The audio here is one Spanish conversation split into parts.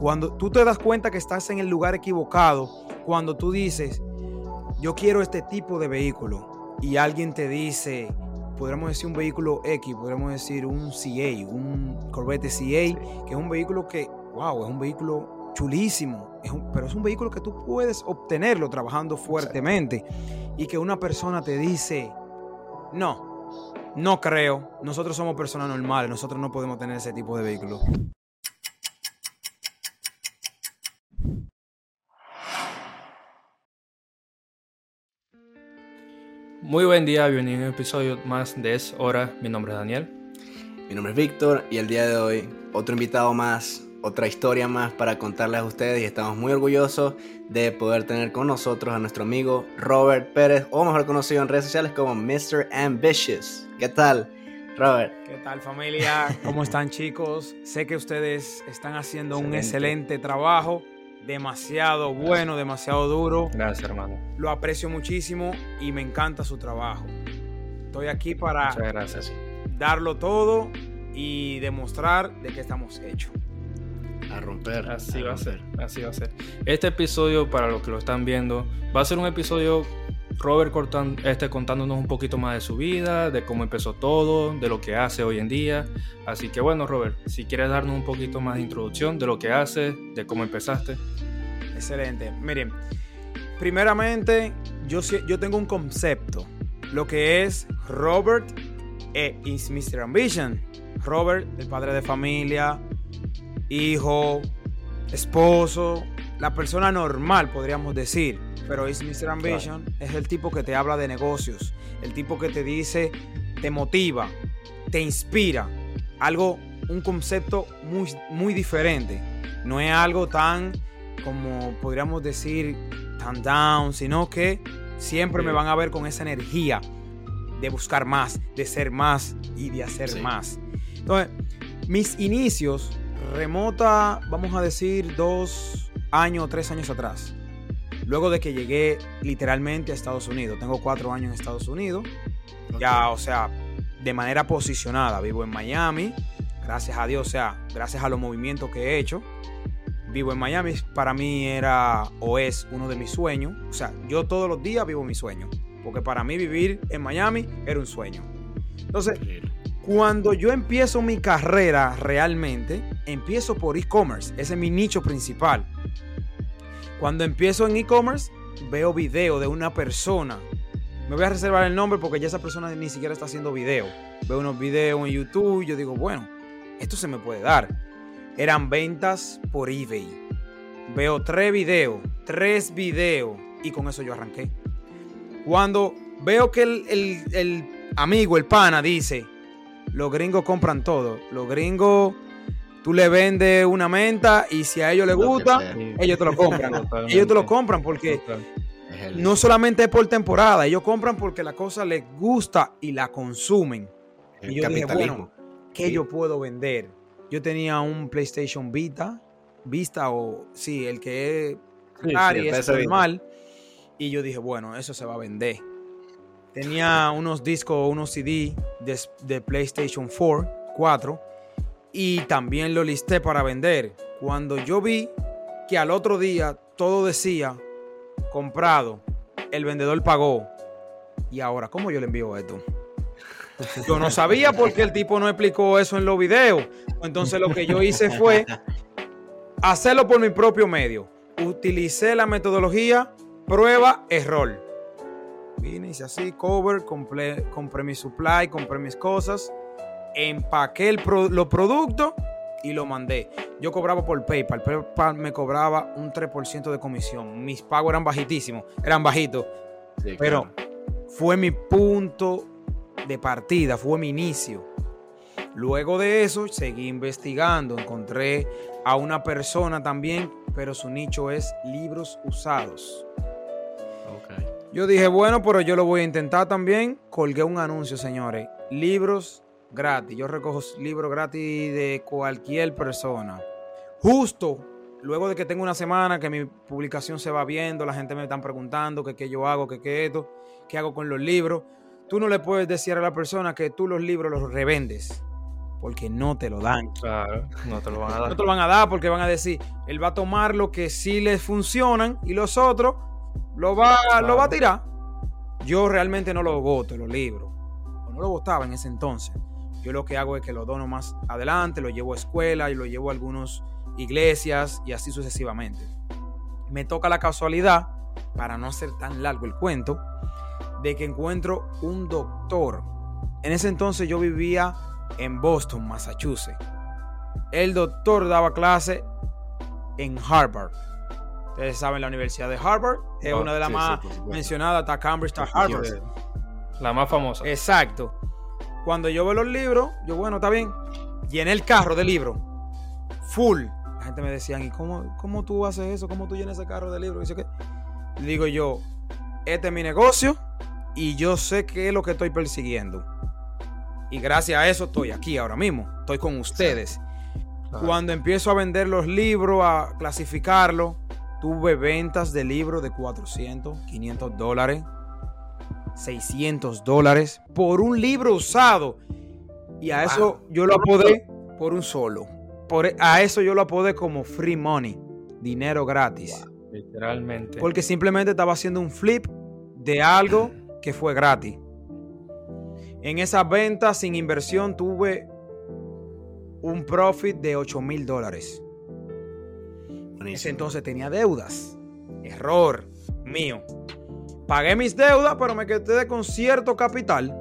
Cuando tú te das cuenta que estás en el lugar equivocado, cuando tú dices, yo quiero este tipo de vehículo, y alguien te dice, podríamos decir un vehículo X, podríamos decir un CA, un Corvette CA, que es un vehículo que, wow, es un vehículo chulísimo, pero es un vehículo que tú puedes obtenerlo trabajando fuertemente y que una persona te dice, no, no creo, nosotros somos personas normales, nosotros no podemos tener ese tipo de vehículo. Muy buen día, bienvenido a un episodio más de Es Hora. Mi nombre es Daniel. Mi nombre es Víctor y el día de hoy otro invitado más, otra historia más para contarles a ustedes y estamos muy orgullosos de poder tener con nosotros a nuestro amigo Robert Pérez, o mejor conocido en redes sociales como Mr. Ambitious. ¿Qué tal, Robert? ¿Qué tal familia? ¿Cómo están chicos? Sé que ustedes están haciendo un excelente trabajo demasiado bueno, demasiado duro. Gracias, hermano. Lo aprecio muchísimo y me encanta su trabajo. Estoy aquí para gracias. darlo todo y demostrar de qué estamos hechos. A romper. Así va a ser, así va a ser. Este episodio, para los que lo están viendo, va a ser un episodio Robert este, contándonos un poquito más de su vida, de cómo empezó todo, de lo que hace hoy en día. Así que bueno, Robert, si quieres darnos un poquito más de introducción de lo que haces, de cómo empezaste. Excelente. Miren, primeramente, yo, yo tengo un concepto, lo que es Robert e is Mr. Ambition. Robert, el padre de familia, hijo, esposo, la persona normal, podríamos decir. Pero es Mr. Ambition es el tipo que te habla de negocios, el tipo que te dice, te motiva, te inspira. Algo, un concepto muy, muy diferente. No es algo tan, como podríamos decir, tan down, sino que siempre me van a ver con esa energía de buscar más, de ser más y de hacer más. Entonces, mis inicios remota, vamos a decir, dos años tres años atrás. Luego de que llegué literalmente a Estados Unidos. Tengo cuatro años en Estados Unidos. Ya, o sea, de manera posicionada. Vivo en Miami. Gracias a Dios, o sea, gracias a los movimientos que he hecho. Vivo en Miami. Para mí era o es uno de mis sueños. O sea, yo todos los días vivo mi sueño. Porque para mí vivir en Miami era un sueño. Entonces, cuando yo empiezo mi carrera realmente, empiezo por e-commerce. Ese es mi nicho principal. Cuando empiezo en e-commerce, veo video de una persona. Me voy a reservar el nombre porque ya esa persona ni siquiera está haciendo video. Veo unos videos en YouTube y yo digo, bueno, esto se me puede dar. Eran ventas por eBay. Veo tres videos, tres videos y con eso yo arranqué. Cuando veo que el, el amigo, el pana, dice, los gringos compran todo. Los gringos Tú le vendes una menta y si a ellos les gusta, ellos te lo compran. ellos te lo compran porque no solamente es por temporada, ellos compran porque la cosa les gusta y la consumen. y yo dije, bueno, ¿qué yo puedo vender? Yo tenía un PlayStation Vita, Vista o sí, el que es es normal. Y yo dije, bueno, eso se va a vender. Tenía unos discos, unos CD de, de PlayStation 4, 4 y también lo listé para vender. Cuando yo vi que al otro día todo decía comprado, el vendedor pagó. Y ahora, ¿cómo yo le envío esto? Yo no sabía porque el tipo no explicó eso en los videos. Entonces lo que yo hice fue hacerlo por mi propio medio. Utilicé la metodología prueba, error. Vine, hice así, cover, compré, compré mi supply, compré mis cosas empaqué los productos y lo mandé. Yo cobraba por PayPal. PayPal me cobraba un 3% de comisión. Mis pagos eran bajitísimos, eran bajitos. pero fue mi punto de partida, fue mi inicio. Luego de eso seguí investigando, encontré a una persona también, pero su nicho es libros usados. Yo dije, bueno, pero yo lo voy a intentar también. Colgué un anuncio, señores. Libros gratis. Yo recojo libros gratis de cualquier persona. Justo luego de que tengo una semana que mi publicación se va viendo, la gente me está preguntando que qué yo hago, que qué esto, qué hago con los libros. Tú no le puedes decir a la persona que tú los libros los revendes. porque no te lo dan. Claro, no te lo van a dar. No te lo van a dar porque van a decir, él va a tomar lo que sí les funcionan y los otros lo va, lo va a tirar. Yo realmente no lo voto, los libros. O no lo votaba en ese entonces. Yo lo que hago es que lo dono más adelante, lo llevo a escuela y lo llevo a algunas iglesias y así sucesivamente. Me toca la casualidad, para no hacer tan largo el cuento, de que encuentro un doctor. En ese entonces yo vivía en Boston, Massachusetts. El doctor daba clase en Harvard. Ustedes saben, la Universidad de Harvard es Oh, una de las sí, más sí, mencionadas, está Cambridge, está Harvard. La más famosa. Exacto. Cuando yo veo los libros, yo, bueno, está bien. Llené el carro de libros. Full. La gente me decía, ¿y cómo, cómo tú haces eso? ¿Cómo tú llenas ese carro de libros? Digo yo, este es mi negocio y yo sé qué es lo que estoy persiguiendo. Y gracias a eso estoy aquí ahora mismo. Estoy con ustedes. Claro. Cuando empiezo a vender los libros, a clasificarlos, tuve ventas de libros de 400, 500 dólares, 600 dólares por un libro usado. Y a eso yo lo apodé por un solo. Por, e, a eso yo lo apodé como free money, dinero gratis. Literalmente. Porque simplemente estaba haciendo un flip de algo que fue gratis. En esa venta sin inversión tuve un profit de 8 mil dólares. Ese entonces tenía deudas. Error mío. Pagué mis deudas, pero me quedé con cierto capital.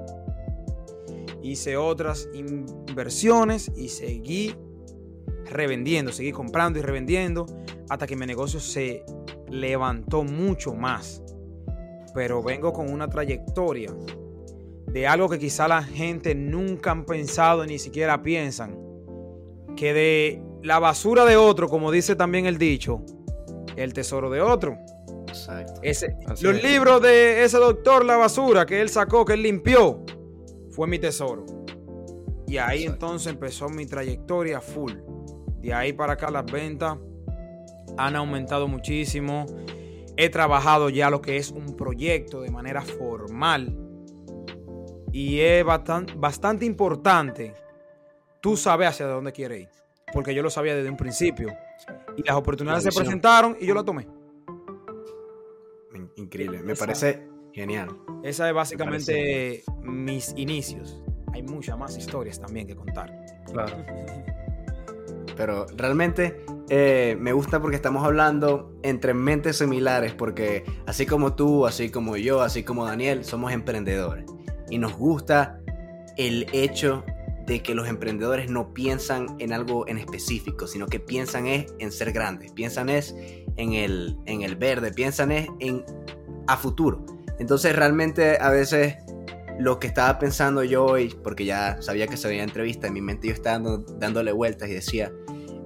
Hice otras inversiones y seguí revendiendo, seguí comprando y revendiendo hasta que mi negocio se levantó mucho más. Pero vengo con una trayectoria de algo que quizá la gente nunca han pensado ni siquiera piensan. Que de la basura de otro, como dice también el dicho, el tesoro de otro. Exacto. Ese, los es. libros de ese doctor, la basura que él sacó, que él limpió, fue mi tesoro. Y ahí Exacto. entonces empezó mi trayectoria full. De ahí para acá las ventas han aumentado muchísimo. He trabajado ya lo que es un proyecto de manera formal. Y es bastante, bastante importante tú sabes hacia dónde quieres ir. Porque yo lo sabía desde un principio. Y las oportunidades La se presentaron y yo la tomé. In- Increíble. Me Esa- parece genial. Esa es básicamente mis inicios. Hay muchas más historias también que contar. Claro. Pero realmente eh, me gusta porque estamos hablando entre mentes similares, porque así como tú, así como yo, así como Daniel, somos emprendedores. Y nos gusta el hecho de que los emprendedores no piensan en algo en específico, sino que piensan es en ser grandes, piensan es en el, en el verde, piensan es en a futuro. Entonces realmente a veces lo que estaba pensando yo hoy, porque ya sabía que se veía entrevista, en mi mente yo estaba dándole vueltas y decía,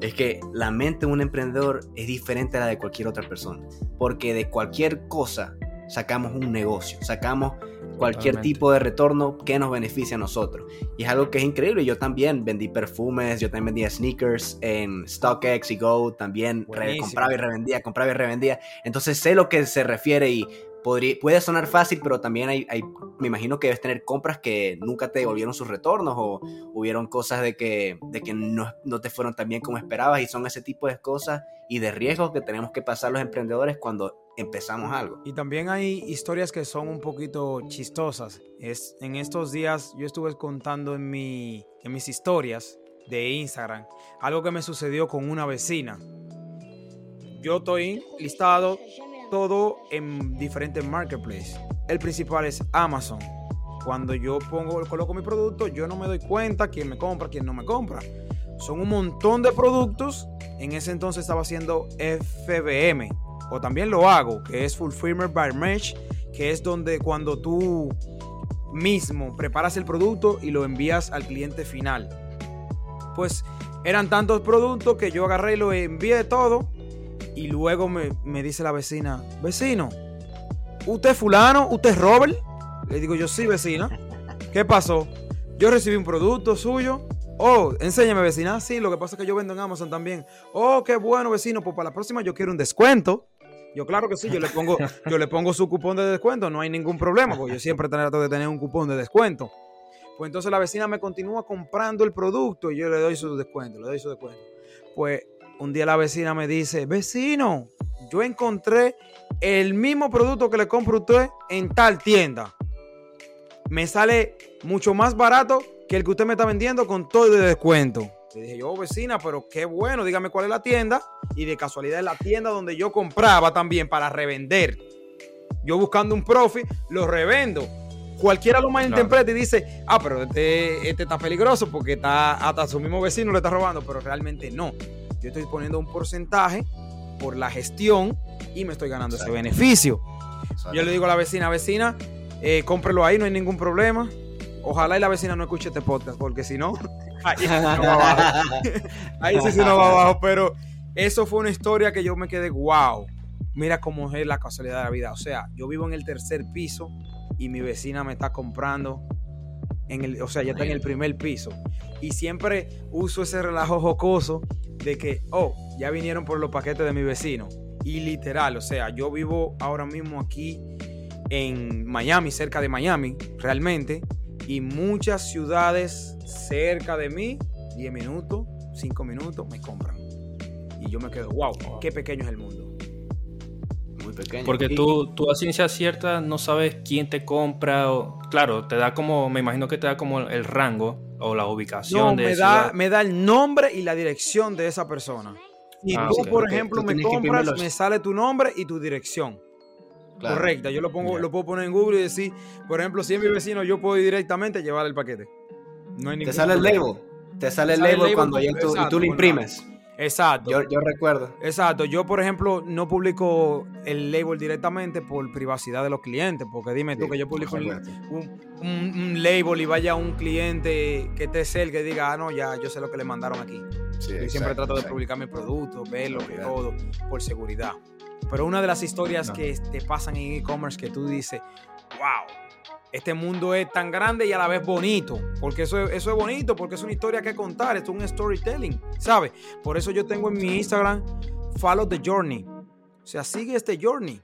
es que la mente de un emprendedor es diferente a la de cualquier otra persona, porque de cualquier cosa sacamos un negocio, sacamos cualquier Totalmente. tipo de retorno que nos beneficie a nosotros. Y es algo que es increíble. Yo también vendí perfumes, yo también vendía sneakers en StockX y Go, también compraba y revendía, compraba y revendía. Entonces sé lo que se refiere y podría, puede sonar fácil, pero también hay, hay- me imagino que debes tener compras que nunca te devolvieron sus retornos o hubieron cosas de que, de que no, no te fueron tan bien como esperabas y son ese tipo de cosas y de riesgos que tenemos que pasar los emprendedores cuando empezamos algo. Y también hay historias que son un poquito chistosas. Es, en estos días yo estuve contando en, mi, en mis historias de Instagram algo que me sucedió con una vecina. Yo estoy listado todo en diferentes marketplaces. El principal es Amazon. Cuando yo pongo, coloco mi producto, yo no me doy cuenta quién me compra, quién no me compra. Son un montón de productos. En ese entonces estaba haciendo FBM, o también lo hago, que es Fulfillment by Merch, que es donde cuando tú mismo preparas el producto y lo envías al cliente final. Pues eran tantos productos que yo agarré y lo envié todo. Y luego me, me dice la vecina, vecino, ¿usted es fulano? ¿Usted es Robert? Le digo yo, sí, vecina. ¿Qué pasó? Yo recibí un producto suyo. Oh, enséñame, vecina. Sí, lo que pasa es que yo vendo en Amazon también. Oh, qué bueno, vecino. Pues para la próxima yo quiero un descuento. Yo claro que sí, yo le pongo, yo le pongo su cupón de descuento, no hay ningún problema, porque yo siempre trato de tener un cupón de descuento. Pues entonces la vecina me continúa comprando el producto y yo le doy su descuento, le doy su descuento. Pues un día la vecina me dice, vecino, yo encontré el mismo producto que le compro a usted en tal tienda. Me sale mucho más barato que el que usted me está vendiendo con todo de descuento. Le dije yo, vecina, pero qué bueno, dígame cuál es la tienda. Y de casualidad es la tienda donde yo compraba también para revender. Yo buscando un profit, lo revendo. Cualquiera lo malinterpreta y dice, ah, pero este, este, está peligroso porque está hasta su mismo vecino le está robando, pero realmente no. Yo estoy poniendo un porcentaje por la gestión y me estoy ganando ese beneficio. Yo le digo a la vecina, vecina, eh, cómprelo ahí, no hay ningún problema. Ojalá y la vecina no escuche este podcast, porque si no, ahí sí nos va abajo. ahí sí se nos va abajo. Pero eso fue una historia que yo me quedé, wow, mira cómo es la casualidad de la vida. O sea, yo vivo en el tercer piso y mi vecina me está comprando, en el, o sea, ya está en el primer piso. Y siempre uso ese relajo jocoso de que, oh, ya vinieron por los paquetes de mi vecino. Y literal, o sea, yo vivo ahora mismo aquí en Miami, cerca de Miami, realmente. Y muchas ciudades cerca de mí, 10 minutos, 5 minutos, me compran. Y yo me quedo, wow, qué pequeño es el mundo. Muy pequeño. Porque tú, tú a ciencia cierta no sabes quién te compra. O, claro, te da como, me imagino que te da como el rango o la ubicación de me da, me da el nombre y la dirección de esa persona. Y ah, tú, por ejemplo, me compras, me sale tu nombre y tu dirección. Correcta. Yo lo pongo, lo puedo poner en Google y decir, por ejemplo, si es mi vecino, yo puedo ir directamente a llevar el paquete. No hay Te sale el label. Te sale, el label, cuando tú, y tú lo imprimes. Exacto. Yo, recuerdo. Exacto. Yo, por ejemplo, no publico el label directamente por privacidad de los clientes. Porque dime tú que yo publico un, label y vaya un cliente que te el que diga, ah, no, ya yo sé lo que le mandaron aquí. yo siempre trato de publicar mi producto, verlo, todo, por seguridad. Pero una de las historias que te pasan en e-commerce que tú dices, wow, este mundo es tan grande y a la vez bonito. Porque eso, eso es bonito, porque es una historia que contar, es un storytelling, ¿sabes? Por eso yo tengo en mi Instagram, follow the journey. O sea, sigue este journey.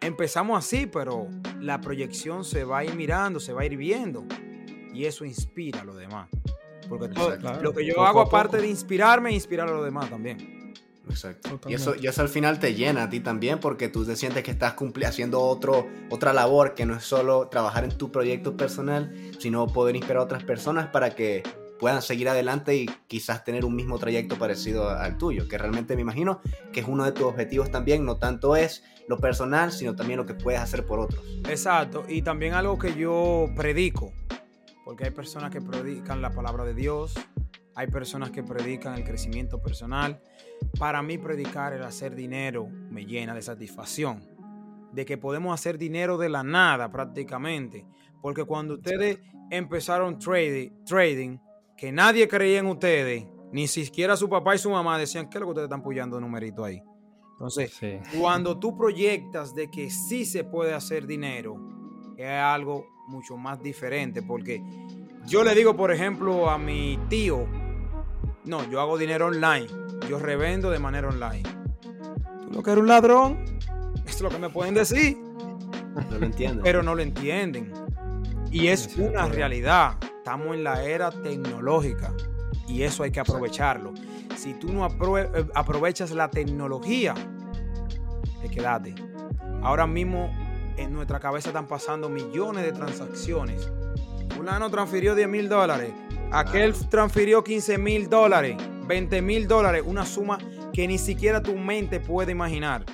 Empezamos así, pero la proyección se va a ir mirando, se va a ir viendo. Y eso inspira a los demás. Porque lo que yo hago, aparte de inspirarme, inspirar a los demás también. Exacto. Y eso, y eso al final te llena a ti también porque tú te sientes que estás haciendo otro, otra labor que no es solo trabajar en tu proyecto personal, sino poder inspirar a otras personas para que puedan seguir adelante y quizás tener un mismo trayecto parecido al tuyo, que realmente me imagino que es uno de tus objetivos también, no tanto es lo personal, sino también lo que puedes hacer por otros. Exacto, y también algo que yo predico, porque hay personas que predican la palabra de Dios, hay personas que predican el crecimiento personal. Para mí predicar el hacer dinero me llena de satisfacción. De que podemos hacer dinero de la nada prácticamente. Porque cuando ustedes empezaron trading, trading que nadie creía en ustedes, ni siquiera su papá y su mamá decían, ¿qué es lo que ustedes están puyando numerito ahí? Entonces, cuando tú proyectas de que sí se puede hacer dinero, es algo mucho más diferente. Porque yo le digo, por ejemplo, a mi tío, no, yo hago dinero online. Yo revendo de manera online. ¿Tú lo que eres un ladrón? Eso es lo que me pueden decir. No lo entienden. Pero no lo entienden. Y es una realidad. Estamos en la era tecnológica y eso hay que aprovecharlo. Si tú no eh, aprovechas la tecnología, te quedaste. Ahora mismo en nuestra cabeza están pasando millones de transacciones. Fulano transfirió 10 mil dólares. Aquel transfirió 15 mil dólares, 20 mil dólares, una suma que ni siquiera tu mente puede imaginar.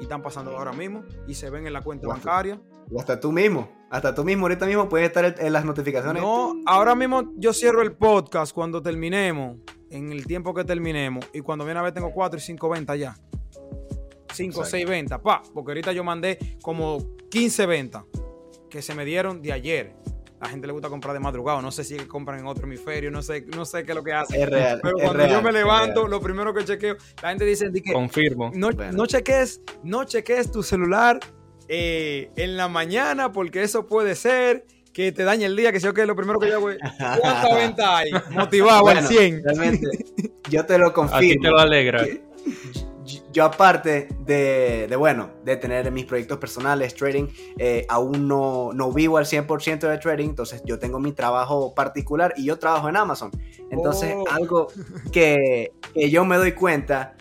Y están pasando ahora mismo y se ven en la cuenta bancaria. O hasta tú mismo, hasta tú mismo, ahorita mismo puedes estar en las notificaciones. No, ahora mismo yo cierro el podcast cuando terminemos, en el tiempo que terminemos, y cuando viene a ver tengo 4 y 5 ventas ya. 5 o 6 ventas, pa, porque ahorita yo mandé como 15 ventas que se me dieron de ayer la gente le gusta comprar de madrugada. No sé si compran en otro hemisferio, no sé, no sé qué es lo que hacen. Es real. Pero cuando yo me levanto, lo primero que chequeo, la gente dice que confirmo. No, no cheques, no cheques tu celular eh, en la mañana, porque eso puede ser que te dañe el día, que sé que es lo primero que yo hago. ¿Cuánta venta hay? Motivado al 100. Realmente, yo te lo confirmo. A ti te lo alegra. Yo aparte de, de, bueno, de tener mis proyectos personales, trading, eh, aún no, no vivo al 100% de trading, entonces yo tengo mi trabajo particular y yo trabajo en Amazon. Entonces, Oh. algo que, que yo me doy cuenta,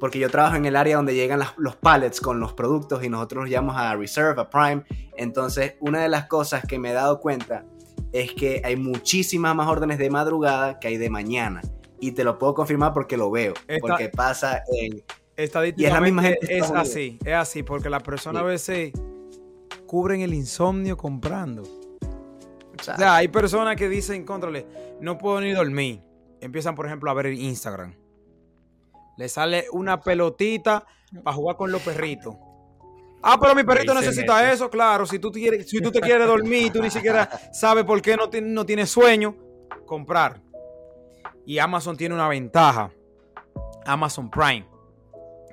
porque yo trabajo en el área donde llegan las- los pallets con los productos y nosotros los llamamos a Reserve, a Prime. Entonces, una de las cosas que me he dado cuenta es que hay muchísimas más órdenes de madrugada que hay de mañana. Y te lo puedo confirmar porque lo veo, Esta- porque pasa en... Estadísticamente misma gente de es así, es así, porque las personas Sí. a veces cubren el insomnio comprando. o sea, O sea, hay personas que dicen, contrale, no puedo ni dormir. Empiezan, por ejemplo, a ver Instagram. Le sale una pelotita para jugar con los perritos. Ah, pero mi perrito necesita eso, claro. Si tú, te quieres, si tú te quieres dormir y tú ni siquiera sabes por qué no, no tienes sueño, comprar. Y Amazon tiene una ventaja. Amazon Prime.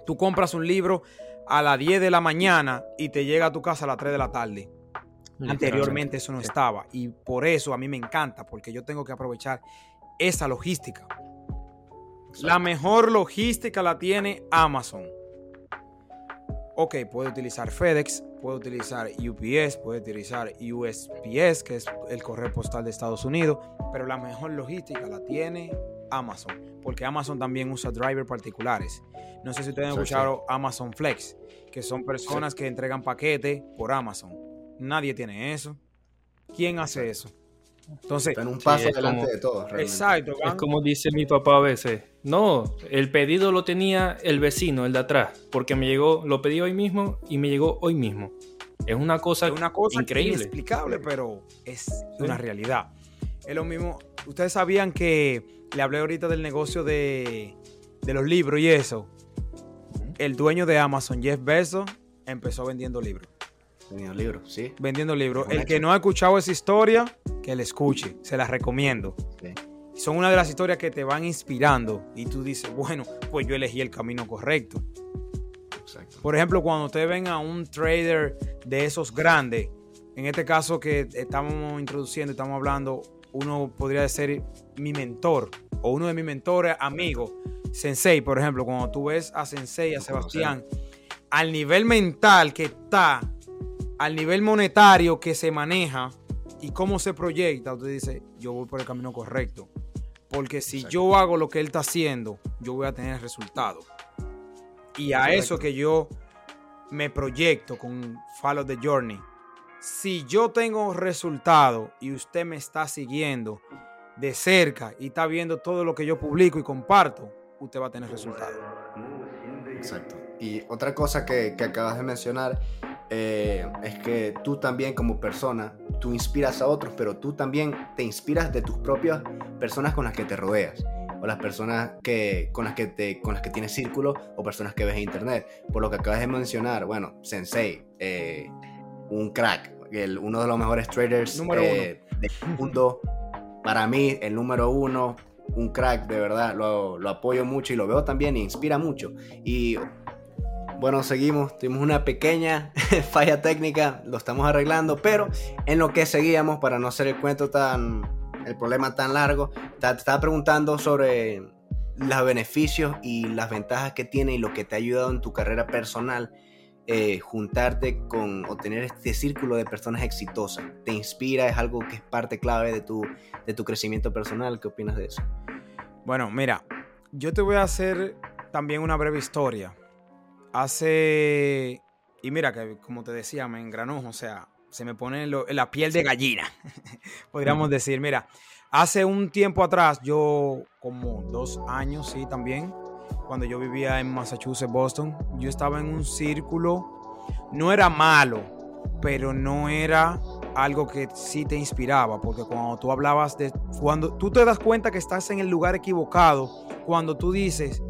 Tú compras un libro a las 10 de la mañana y te llega a tu casa a las 3 de la tarde. Anteriormente eso no estaba y por eso a mí me encanta porque yo tengo que aprovechar esa logística. La mejor logística la tiene Amazon. Ok, puede utilizar FedEx, puede utilizar UPS, puede utilizar USPS, que es el correo postal de Estados Unidos, pero la mejor logística la tiene Amazon, porque Amazon también usa drivers particulares. No sé si ustedes han Sí, escuchado Amazon Flex, que son personas que entregan paquetes por Amazon. Nadie tiene eso. ¿Quién hace eso? Entonces, Están un paso es adelante como- de todos. realmente. exacto. Es como dice mi papá a veces. No, el pedido lo tenía el vecino, el de atrás, porque me llegó, lo pedí hoy mismo y me llegó hoy mismo. Es una cosa, Es una cosa increíble. inexplicable, pero es una realidad. Es lo mismo. Ustedes sabían que le hablé ahorita del negocio de, de los libros y eso. El dueño de Amazon, Jeff Bezos, empezó vendiendo libros. Tenía libros, sí. Vendiendo libros. El que no ha escuchado esa historia, que la escuche. Se las recomiendo. sí. Son una de las historias que te van inspirando y tú dices, bueno, pues yo elegí el camino correcto. Exacto. Por ejemplo, cuando ustedes ven a un trader de esos grandes, en este caso que estamos introduciendo, estamos hablando, uno podría ser mi mentor o uno de mis mentores, amigos, Sensei, por ejemplo, cuando tú ves a Sensei, a Sebastián, al nivel mental que está, al nivel monetario que se maneja y cómo se proyecta, usted dice, yo voy por el camino correcto. Porque si yo hago lo que él está haciendo, yo voy a tener resultados. Y a Correcto. eso que yo me proyecto con Follow the Journey. Si yo tengo resultados y usted me está siguiendo de cerca y está viendo todo lo que yo publico y comparto, usted va a tener resultados. Exacto. Y otra cosa que, que acabas de mencionar eh, es que tú también como persona, tú inspiras a otros, pero tú también te inspiras de tus propias personas con las que te rodeas. O las personas que, con, las que te, con las que tienes círculo o personas que ves en internet. Por lo que acabas de mencionar, bueno, Sensei, eh, un crack, el- uno de los mejores traders Número eh, del mundo. Para mí, el número uno, un crack, de verdad, lo, lo apoyo mucho y lo veo también y inspira mucho. Y bueno, seguimos, tuvimos una pequeña falla técnica, lo estamos arreglando, pero en lo que seguíamos, para no hacer el cuento tan, el problema tan largo, te te estaba preguntando sobre los beneficios y las ventajas que tiene y lo que te ha ayudado en tu carrera personal. Eh, juntarte con o tener este círculo de personas exitosas te inspira es algo que es parte clave de tu de tu crecimiento personal ¿qué opinas de eso? Bueno, mira, yo te voy a hacer también una breve historia. Hace. Y mira, que como te decía, me engranó, o sea, se me pone lo- la piel de gallina, podríamos decir. Mira, hace un tiempo atrás, yo, como dos años, sí, también, cuando yo vivía en Massachusetts, Boston, yo estaba en un círculo, no era malo, pero no era algo que sí te inspiraba, porque cuando tú hablabas de, cuando tú te das cuenta que estás en el lugar equivocado, cuando tú dices,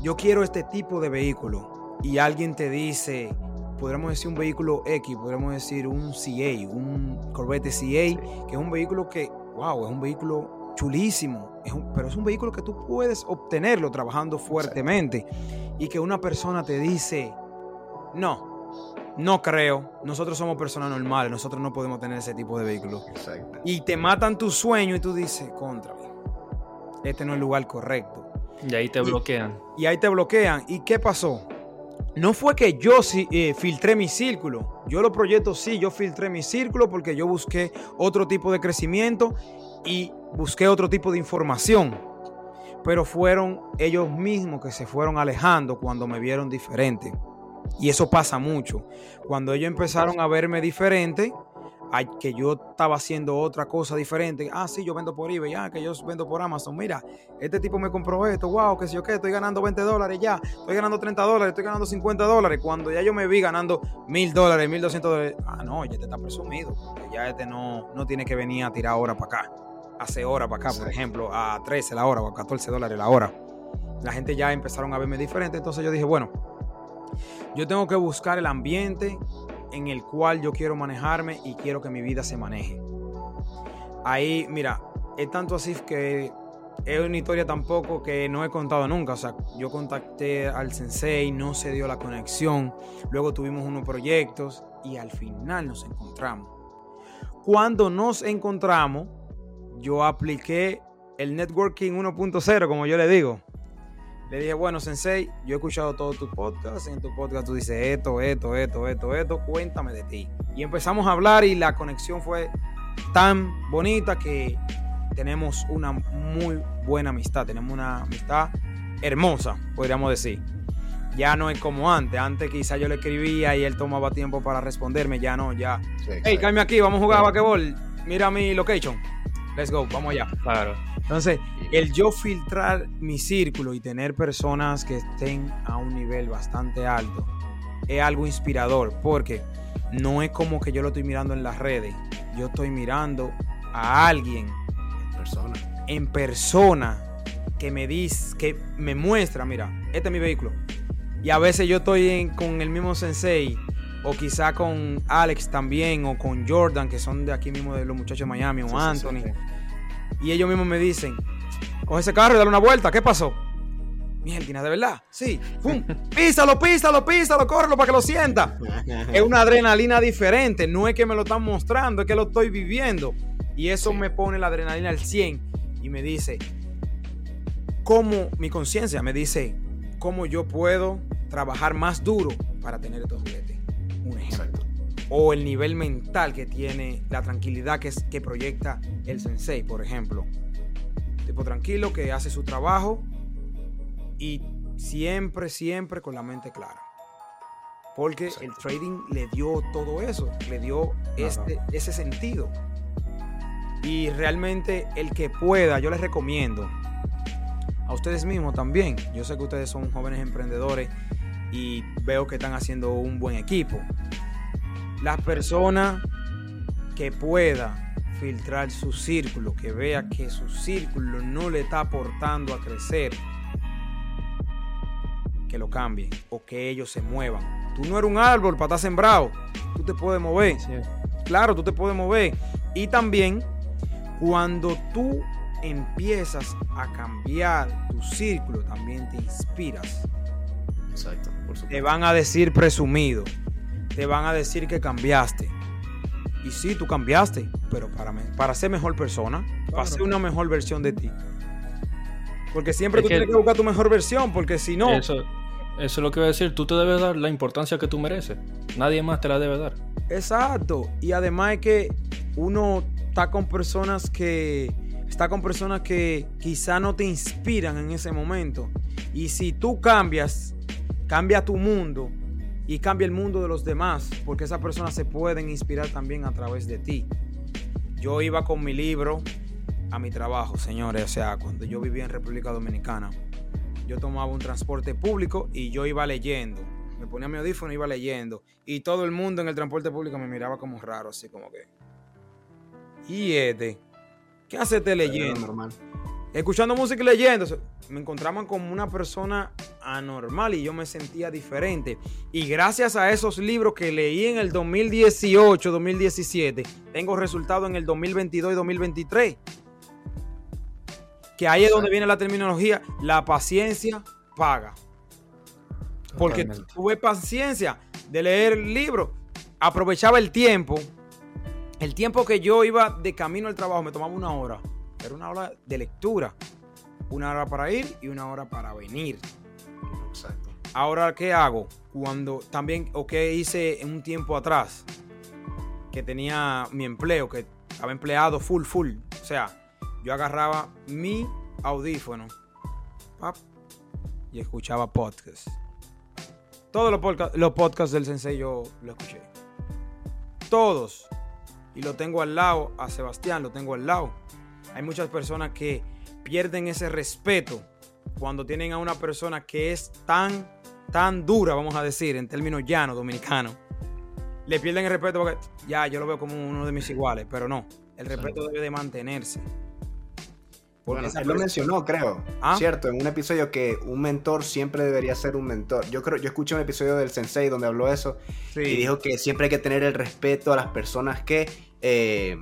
yo quiero este tipo de vehículo, y alguien te dice, podríamos decir un vehículo X, podríamos decir un CA, un Corvette CA, que es un vehículo que, wow, es un vehículo chulísimo, es un- pero es un vehículo que tú puedes obtenerlo trabajando fuertemente, y que una persona te dice, no, no creo, nosotros somos personas normales, nosotros no podemos tener ese tipo de vehículo. Exacto. Y te matan tu sueño y tú dices, contra, este no es el lugar correcto. Y ahí te bloquean. Y, ahí te bloquean. ¿Y qué pasó? No fue que yo eh, filtré mi círculo. Yo lo proyecto sí, yo filtré mi círculo porque yo busqué otro tipo de crecimiento y busqué otro tipo de información. Pero fueron ellos mismos que se fueron alejando cuando me vieron diferente. Y eso pasa mucho. Cuando ellos empezaron a verme diferente, que yo estaba haciendo otra cosa diferente. Ah, sí, yo vendo por eBay, ah, que yo vendo por Amazon. Mira, este tipo me compró esto, wow, que si yo qué, estoy ganando 20 dólares ya, estoy ganando 30 dólares, estoy ganando 50 dólares. Cuando ya yo me vi ganando mil dólares, 1200 dólares, ah, no, ya te está presumido. Ya este no, no tiene que venir a tirar hora para acá. Hace hora para acá, por ejemplo, a 13 la hora o a 14 dólares la hora. La gente ya empezaron a verme diferente, entonces yo dije, bueno, yo tengo que buscar el ambiente en el cual yo quiero manejarme y quiero que mi vida se maneje. Ahí, mira, es tanto así que es una historia tampoco que no he contado nunca. O sea, yo contacté al sensei, no se dio la conexión. Luego tuvimos unos proyectos y al final nos encontramos. Cuando nos encontramos, yo apliqué el networking 1.0, como yo le digo. Le dije, bueno, Sensei, yo he escuchado todo tu podcast. En tu podcast tú dices esto, esto, esto, esto, esto. Cuéntame de ti. Y empezamos a hablar y la conexión fue tan bonita que tenemos una muy buena amistad. Tenemos una amistad hermosa, podríamos decir. Ya no es como antes. Antes quizá yo le escribía y él tomaba tiempo para responderme. Ya no, ya. hey, cambia aquí, vamos a jugar a basquetbol. Mira mi location. Let's go, vamos allá. Claro. Entonces, el yo filtrar mi círculo y tener personas que estén a un nivel bastante alto es algo inspirador porque no es como que yo lo estoy mirando en las redes, yo estoy mirando a alguien en persona, en persona que me dice, que me muestra, mira, este es mi vehículo. Y a veces yo estoy con el mismo sensei o quizá con Alex también o con Jordan que son de aquí mismo de los muchachos de Miami o Anthony. Y ellos mismos me dicen, coge ese carro y dale una vuelta, ¿qué pasó? Mierda, ¿de verdad? Sí. ¡Pum! Písalo, písalo, písalo, córrelo para que lo sienta. es una adrenalina diferente. No es que me lo están mostrando, es que lo estoy viviendo. Y eso me pone la adrenalina al 100 y me dice, ¿cómo mi conciencia me dice, cómo yo puedo trabajar más duro para tener estos juguetes? Un ejemplo o el nivel mental que tiene, la tranquilidad que, es, que proyecta el sensei, por ejemplo. Tipo tranquilo que hace su trabajo y siempre, siempre con la mente clara. Porque el trading le dio todo eso, le dio este, ese sentido. Y realmente el que pueda, yo les recomiendo a ustedes mismos también. Yo sé que ustedes son jóvenes emprendedores y veo que están haciendo un buen equipo. La persona que pueda filtrar su círculo, que vea que su círculo no le está aportando a crecer, que lo cambie o que ellos se muevan. Tú no eres un árbol para estar sembrado, tú te puedes mover. Claro, tú te puedes mover. Y también cuando tú empiezas a cambiar tu círculo, también te inspiras. Exacto, por Te van a decir presumido te van a decir que cambiaste. Y sí, tú cambiaste, pero para, para ser mejor persona, para ser una mejor versión de ti. Porque siempre tú tienes que buscar tu mejor versión, porque si no... Eso, eso es lo que voy a decir, tú te debes dar la importancia que tú mereces. Nadie más te la debe dar. Exacto. Y además es que uno está con personas que... Está con personas que quizá no te inspiran en ese momento. Y si tú cambias, cambia tu mundo, y cambia el mundo de los demás, porque esas personas se pueden inspirar también a través de ti. Yo iba con mi libro a mi trabajo, señores, o sea, cuando yo vivía en República Dominicana, yo tomaba un transporte público y yo iba leyendo. Me ponía mi audífono y iba leyendo. Y todo el mundo en el transporte público me miraba como raro, así como que. ¿Y este? ¿Qué hace este leyendo? Normal escuchando música y leyendo, me encontraban como una persona anormal y yo me sentía diferente. Y gracias a esos libros que leí en el 2018, 2017, tengo resultados en el 2022 y 2023. Que ahí es donde viene la terminología, la paciencia paga. Porque tuve paciencia de leer el libro, aprovechaba el tiempo, el tiempo que yo iba de camino al trabajo, me tomaba una hora era una hora de lectura. una hora para ir y una hora para venir. Exacto. Ahora, ¿qué hago? Cuando también, o qué hice en un tiempo atrás, que tenía mi empleo, que estaba empleado full, full. O sea, yo agarraba mi audífono pap, y escuchaba podcast. Todos los, podca- los podcasts del Sensei yo lo escuché. Todos. Y lo tengo al lado, a Sebastián lo tengo al lado. Hay muchas personas que pierden ese respeto cuando tienen a una persona que es tan, tan dura, vamos a decir, en términos llanos, dominicanos. Le pierden el respeto porque ya yo lo veo como uno de mis iguales, pero no. El respeto debe de mantenerse. Porque Bueno, lo mencionó, creo. ¿Ah? Cierto, en un episodio que un mentor siempre debería ser un mentor. Yo creo, yo escuché un episodio del Sensei donde habló eso Sí. y dijo que siempre hay que tener el respeto a las personas que eh,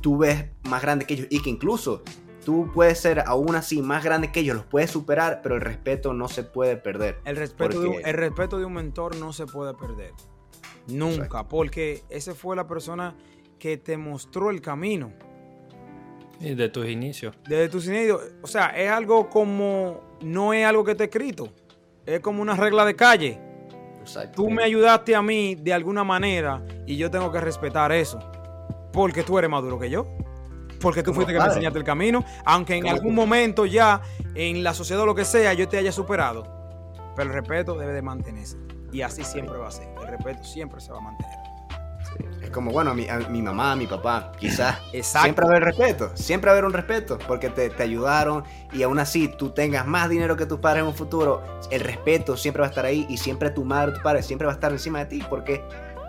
tú ves más grandes que ellos y que incluso tú puedes ser aún así más grande que ellos, los puedes superar, pero el respeto no se puede perder. El respeto, de un, el respeto de un mentor no se puede perder. Nunca, Exacto. porque ese fue la persona que te mostró el camino. Y de tus inicios. Desde tus inicios, o sea, es algo como, no es algo que te he escrito, es como una regla de calle. Exacto. Tú me ayudaste a mí de alguna manera y yo tengo que respetar eso. Porque tú eres más duro que yo. Porque tú fuiste que me enseñaste el camino. Aunque en algún momento ya, en la sociedad o lo que sea, yo te haya superado. Pero el respeto debe de mantenerse. Y así siempre va a ser. El respeto siempre se va a mantener. Es como, bueno, a mi, a mi mamá, a mi papá, quizás. Exacto. Siempre haber respeto, siempre haber un respeto, porque te, te ayudaron y aún así tú tengas más dinero que tus padres en un futuro, el respeto siempre va a estar ahí y siempre tu madre, tu padre siempre va a estar encima de ti porque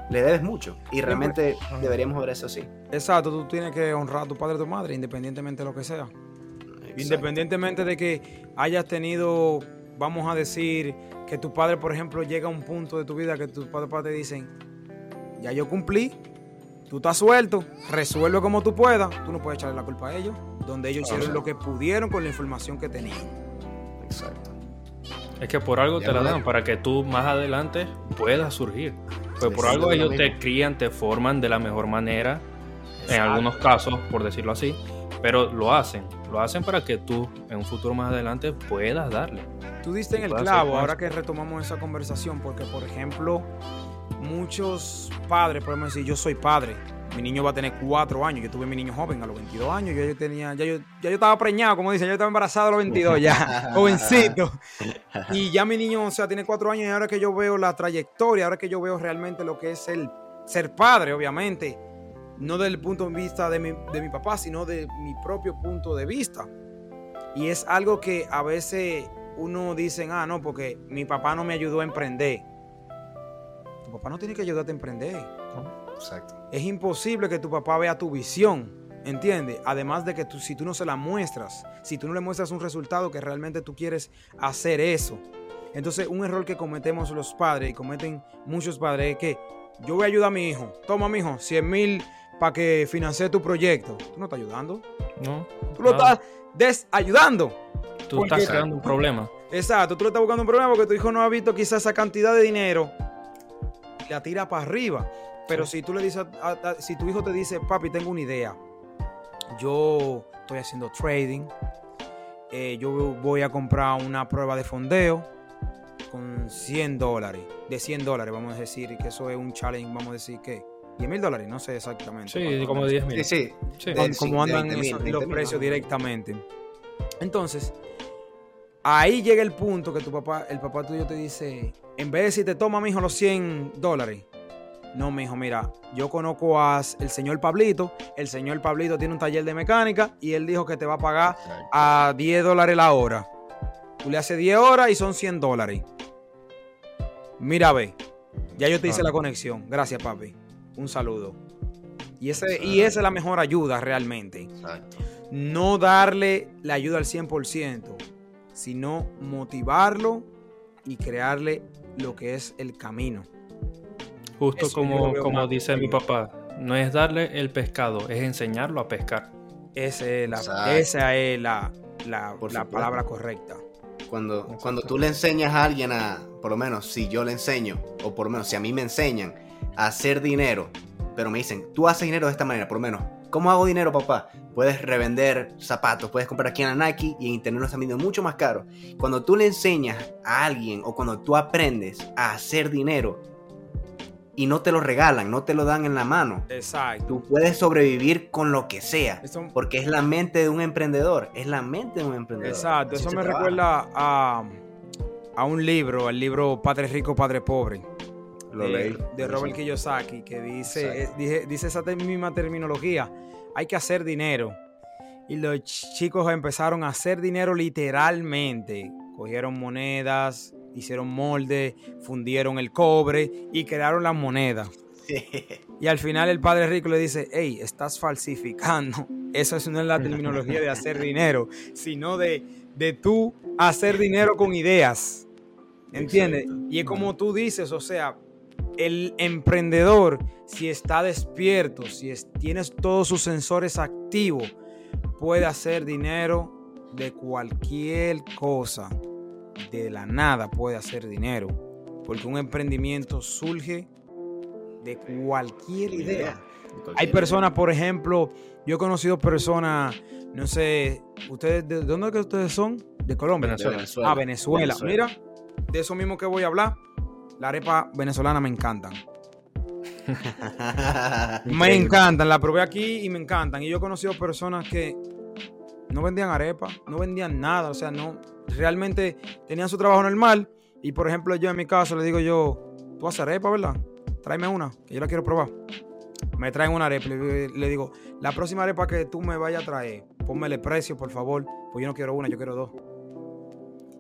le debes mucho y realmente deberíamos ver eso así. Exacto, tú tienes que honrar a tu padre y a tu madre, independientemente de lo que sea. Independientemente de que hayas tenido, vamos a decir, que tu padre, por ejemplo, llega a un punto de tu vida que tus padres te dicen, ya yo cumplí, tú estás suelto, resuelve como tú puedas, tú no puedes echarle la culpa a ellos, donde ellos hicieron lo que pudieron con la información que tenían. Exacto. Es que por algo Ya te la dan, para que tú más adelante puedas surgir. Pues por algo ellos lo te crían, te forman de la mejor manera, en algunos casos, por decirlo así, pero lo hacen. Lo hacen para que tú en un futuro más adelante puedas darle. Tú diste en el clavo ahora que retomamos esa conversación, porque por ejemplo, muchos padres, podemos decir, yo soy padre, mi niño va a tener cuatro años, yo tuve mi niño joven a los 22 años, yo, yo tenía, ya yo, ya yo estaba preñado, como dicen, yo estaba embarazado a los 22 ya, jovencito. Y ya mi niño, o sea, tiene cuatro años y ahora que yo veo la trayectoria, ahora que yo veo realmente lo que es el ser padre, obviamente, no desde el punto de vista de mi, de mi papá, sino de mi propio punto de vista. Y es algo que a veces uno dice, ah, no, porque mi papá no me ayudó a emprender. Tu papá no tiene que ayudarte a emprender. Exacto. Es imposible que tu papá vea tu visión, ¿entiendes? Además de que tú, si tú no se la muestras, si tú no le muestras un resultado que realmente tú quieres hacer eso. Entonces, un error que cometemos los padres y cometen muchos padres es que yo voy a ayudar a mi hijo. Toma, mi hijo, 100 mil para que financie tu proyecto. Tú no estás ayudando. ¿no? Tú lo Nada. estás desayudando. Tú estás creando un problema. Exacto, tú le estás buscando un problema porque tu hijo no ha visto quizás esa cantidad de dinero y la tira para arriba. Pero si tú le dices, a- a- a- si tu hijo te dice, papi, tengo una idea, yo estoy haciendo trading, eh, yo voy a comprar una prueba de fondeo con 100 dólares, de 100 dólares, vamos a decir que eso es un challenge, vamos a decir que 10 mil dólares, no sé exactamente. Sí, como andan. 10 Sí, mil. sí. Sí. Sí, como andan 20.000, esos- 20.000, los precios directamente. Entonces, ahí llega el punto que tu papá, el papá tuyo te dice, en vez de decirte, toma, mijo, los 100 dólares. No, mijo, mira, yo conozco al señor Pablito. El señor Pablito tiene un taller de mecánica y él dijo que te va a pagar Exacto. a 10 dólares la hora. Tú le haces 10 horas y son 100 dólares. Mira, ve. Ya yo te hice Ah. la conexión. Gracias, papi. Un saludo. Y, ese, y esa es la mejor ayuda realmente. Exacto. No darle la ayuda al 100%, sino motivarlo y crearle lo que es el camino. Justo Eso lo como, como dice mi papá, no es darle el pescado, es enseñarlo a pescar. Esa es la, Exacto. esa es la, la- la palabra correcta. Cuando, cuando tú le enseñas a alguien a, por lo menos si yo le enseño, o por lo menos si a mí me enseñan a hacer dinero, pero me dicen, tú haces dinero de esta manera, por lo menos ¿Cómo hago dinero, papá? Puedes revender zapatos, puedes comprar aquí en la Nike y en internet los están vendiendo mucho más caro. Cuando tú le enseñas a alguien o cuando tú aprendes a hacer dinero y no te lo regalan, no te lo dan en la mano, Exacto. tú puedes sobrevivir con lo que sea. Eso- Porque es la mente de un emprendedor, es la mente de un emprendedor. Exacto, Así eso me trabaja. recuerda a, a un libro, al libro Padre Rico, Padre Pobre, Lo de, leí. de Robert Sí. Kiyosaki, que dice, eh, dije- dice esa misma terminología, hay que hacer dinero. Y los ch- chicos empezaron a hacer dinero literalmente. Cogieron monedas, hicieron molde, fundieron el cobre y crearon las monedas. Y al final el padre rico le dice, hey, estás falsificando. Eso es no es la terminología de hacer dinero, sino de, de tú hacer dinero con ideas. ¿Entiendes? Exacto. Y es como tú dices, o sea, el emprendedor, si está despierto, si es- tienes todos sus sensores activos, puede hacer dinero de cualquier cosa. De la nada puede hacer dinero. Porque un emprendimiento surge de cualquier idea. Hay personas, por ejemplo, yo he conocido personas, no sé, ustedes, ¿de dónde es que ustedes son? De Colombia. Venezuela. De Venezuela. Ah, Venezuela. Venezuela. Mira, de eso mismo que voy a hablar, la arepa venezolana me encantan. Me encantan, la probé aquí y me encantan. Y yo he conocido personas que no vendían arepa, no vendían nada, o sea, no, realmente tenían su trabajo normal. Y por ejemplo, yo en mi caso le digo yo, tú haces arepa, ¿verdad? Tráeme una, que yo la quiero probar. Me traen una arepa, le, le digo, la próxima arepa que tú me vayas a traer, pónmele precio, por favor, pues yo no quiero una, yo quiero dos.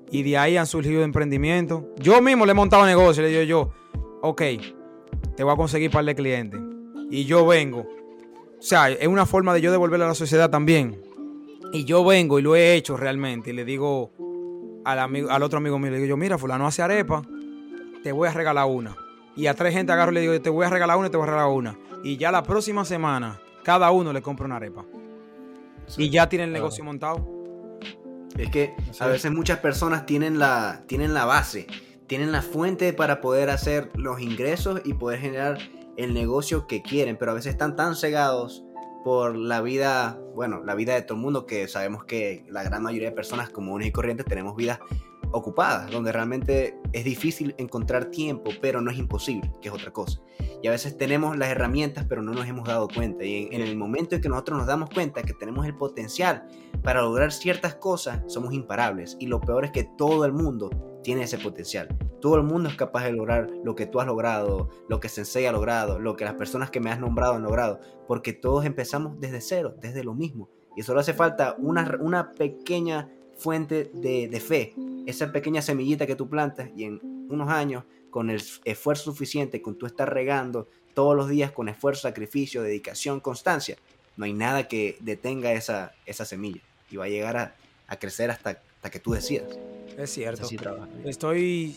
Y de ahí han surgido emprendimientos. Yo mismo le he montado negocio, le digo yo, ok, te voy a conseguir par de clientes. Y yo vengo. O sea, es una forma de yo devolverle a la sociedad también. Y yo vengo y lo he hecho realmente. Y le digo al, amigo, al otro amigo mío, le digo yo, mira, fulano hace arepa, te voy a regalar una. Y a tres gente agarro y le digo, te voy a regalar una y te voy a regalar una. Y ya la próxima semana, cada uno le compra una arepa. Y ya tiene el Claro. negocio montado. Es que a es. veces muchas personas tienen la, tienen la base, tienen la fuente para poder hacer los ingresos y poder generar el negocio que quieren, pero a veces están tan cegados por la vida, bueno, la vida de todo el mundo que sabemos que la gran mayoría de personas comunes y corrientes tenemos vidas ocupadas, donde realmente es difícil encontrar tiempo, pero no es imposible, que es otra cosa. Y a veces tenemos las herramientas, pero no nos hemos dado cuenta. Y en, en el momento en que nosotros nos damos cuenta que tenemos el potencial para lograr ciertas cosas, somos imparables. Y lo peor es que todo el mundo tiene ese potencial. Todo el mundo es capaz de lograr lo que tú has logrado, lo que Sensei ha logrado, lo que las personas que me has nombrado han logrado, porque todos empezamos desde cero, desde lo mismo. Y solo hace falta una, una pequeña fuente de, de fe, esa pequeña semillita que tú plantas y en unos años, con el esfuerzo suficiente, con tú estar regando todos los días con esfuerzo, sacrificio, dedicación, constancia, no hay nada que detenga esa, esa semilla y va a llegar a, a crecer hasta, hasta que tú decidas. Es cierto. Así. Estoy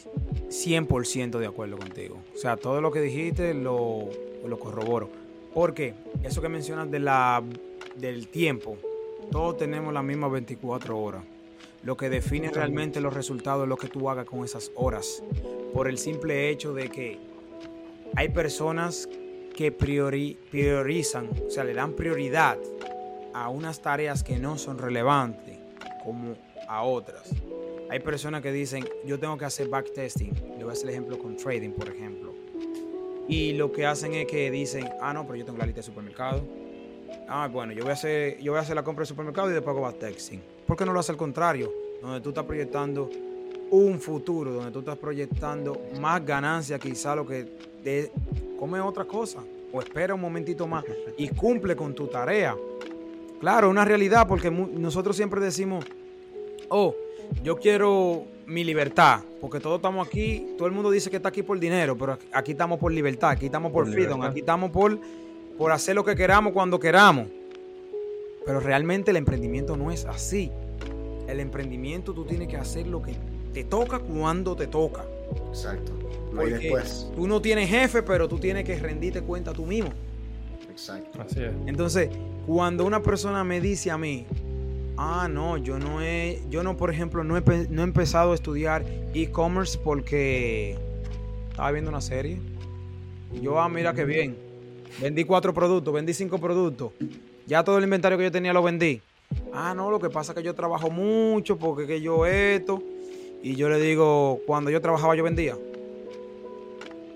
100% de acuerdo contigo. O sea, todo lo que dijiste lo, lo corroboro. Porque eso que mencionas de la, del tiempo, todos tenemos las mismas 24 horas. Lo que define realmente los resultados es lo que tú hagas con esas horas. Por el simple hecho de que hay personas que priori- priorizan, o sea, le dan prioridad a unas tareas que no son relevantes como a otras. Hay personas que dicen, yo tengo que hacer backtesting. Le voy a hacer el ejemplo con trading, por ejemplo. Y lo que hacen es que dicen, ah, no, pero yo tengo la lista de supermercado. Ah, bueno, yo voy a hacer, yo voy a hacer la compra de supermercado y después hago backtesting. ¿Por qué no lo hace al contrario? Donde tú estás proyectando un futuro, donde tú estás proyectando más ganancia, quizá lo que de, come otra cosa. O espera un momentito más y cumple con tu tarea. Claro, una realidad, porque nosotros siempre decimos, oh, yo quiero mi libertad, porque todos estamos aquí, todo el mundo dice que está aquí por dinero, pero aquí- estamos por libertad, aquí estamos por, Por freedom, libertad. aquí estamos por, por hacer lo que queramos cuando queramos. Pero realmente el emprendimiento no es así. El emprendimiento tú tienes que hacer lo que te toca cuando te toca. Exacto. Porque tú no tienes jefe, pero tú tienes que rendirte cuenta tú mismo. Exacto. Así es. Entonces, cuando una persona me dice a mí, ah, no, yo no he, yo no, por ejemplo, no he, no he empezado a estudiar e-commerce porque estaba viendo una serie. Yo, ah, mira qué bien. Vendí cuatro productos, vendí cinco productos. Ya todo el inventario que yo tenía lo vendí. Ah, no, lo que pasa es que yo trabajo mucho porque que yo esto. Y yo le digo, cuando yo trabajaba yo vendía.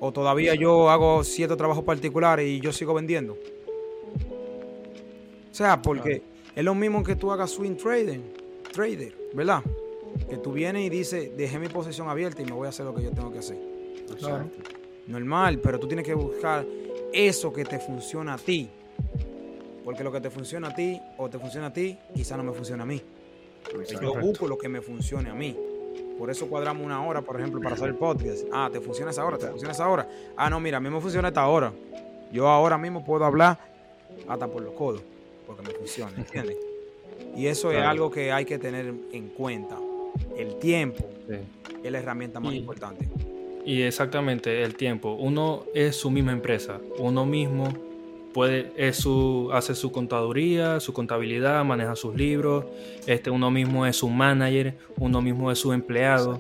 O todavía yo hago ciertos trabajos particulares y yo sigo vendiendo. O sea, porque es lo mismo que tú hagas swing trading, trader, ¿verdad? Que tú vienes y dices, dejé mi posición abierta y me voy a hacer lo que yo tengo que hacer. Normal, pero tú tienes que buscar eso que te funciona a ti. Porque lo que te funciona a ti o te funciona a ti, quizá no me funciona a mí. Yo busco lo que me funcione a mí. Por eso cuadramos una hora, por ejemplo, para hacer el podcast. Ah, ¿te funciona esa hora? ¿Te funciona esa hora? Ah, no, mira, a mí me funciona esta hora. Yo ahora mismo puedo hablar hasta por los codos, porque me funciona, ¿entiendes? Y eso es algo que hay que tener en cuenta. El tiempo es la herramienta más importante. Y exactamente, el tiempo. Uno es su misma empresa. Uno mismo puede, es su, hace su contaduría, su contabilidad, maneja sus libros. Este, uno mismo es su manager, uno mismo es su empleado.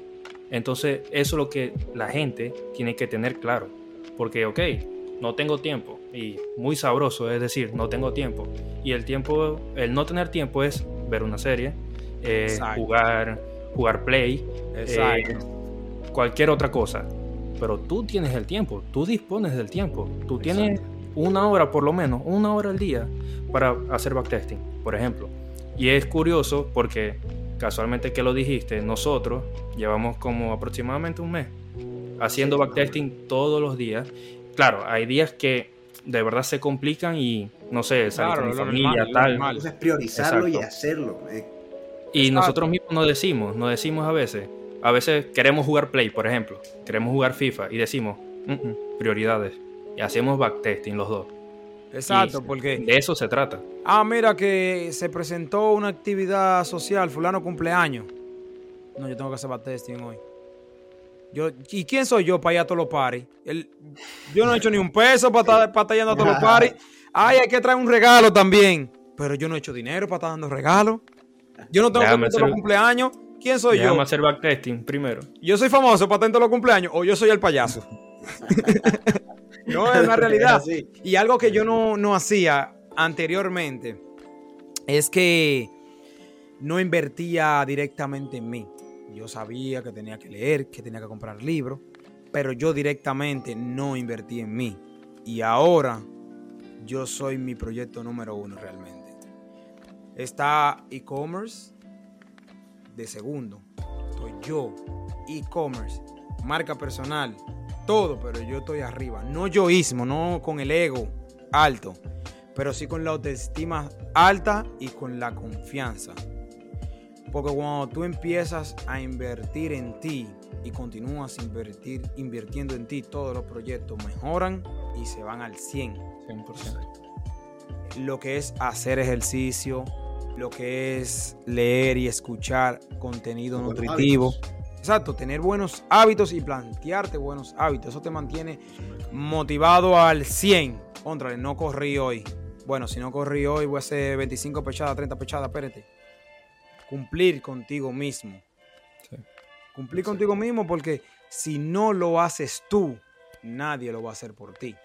Entonces, eso es lo que la gente tiene que tener claro. Porque, ok, no tengo tiempo. Y muy sabroso, es decir, no tengo tiempo. Y el tiempo, el no tener tiempo es ver una serie, eh, jugar, jugar play, eh, cualquier otra cosa. Pero tú tienes el tiempo, tú dispones del tiempo. Tú tienes una hora por lo menos, una hora al día para hacer backtesting, por ejemplo. Y es curioso porque casualmente que lo dijiste, nosotros llevamos como aproximadamente un mes haciendo backtesting todos los días. Claro, hay días que de verdad se complican y no sé, salir con mi familia, tal. es priorizarlo y hacerlo. Eh. Y nosotros mismos nos decimos, nos decimos a veces, a veces queremos jugar Play, por ejemplo, queremos jugar FIFA y decimos, prioridades. Y hacemos backtesting los dos. Exacto, porque... De eso se trata. Ah, mira que se presentó una actividad social, fulano cumpleaños. No, yo tengo que hacer backtesting hoy. Yo, ¿Y quién soy yo para ir a todos los paris? yo no he hecho ni un peso para estar, yendo a todos los paris. Ay, hay que traer un regalo también. Pero yo no he hecho dinero para estar dando regalos. Yo no tengo que hacer los cumpleaños. ¿Quién soy yo? Vamos a hacer backtesting primero. Yo soy famoso para tener los cumpleaños o yo soy el payaso. no, es una realidad. y algo que yo no, no hacía anteriormente es que no invertía directamente en mí. Yo sabía que tenía que leer, que tenía que comprar libros, pero yo directamente no invertí en mí. Y ahora yo soy mi proyecto número uno realmente. Está e-commerce, de segundo. Estoy yo, e-commerce, marca personal, todo, pero yo estoy arriba. No yoísmo, no con el ego alto, pero sí con la autoestima alta y con la confianza. Porque cuando tú empiezas a invertir en ti y continúas invertir, invirtiendo en ti, todos los proyectos mejoran y se van al 100. 100%. Lo que es hacer ejercicio, lo que es leer y escuchar contenido nutritivo. Exacto, tener buenos hábitos y plantearte buenos hábitos. Eso te mantiene motivado al 100. Contra, no corrí hoy. Bueno, si no corrí hoy, voy a hacer 25 pechadas, 30 pechadas, espérate. Cumplir contigo mismo. Cumplir contigo mismo porque si no lo haces tú, nadie lo va a hacer por ti.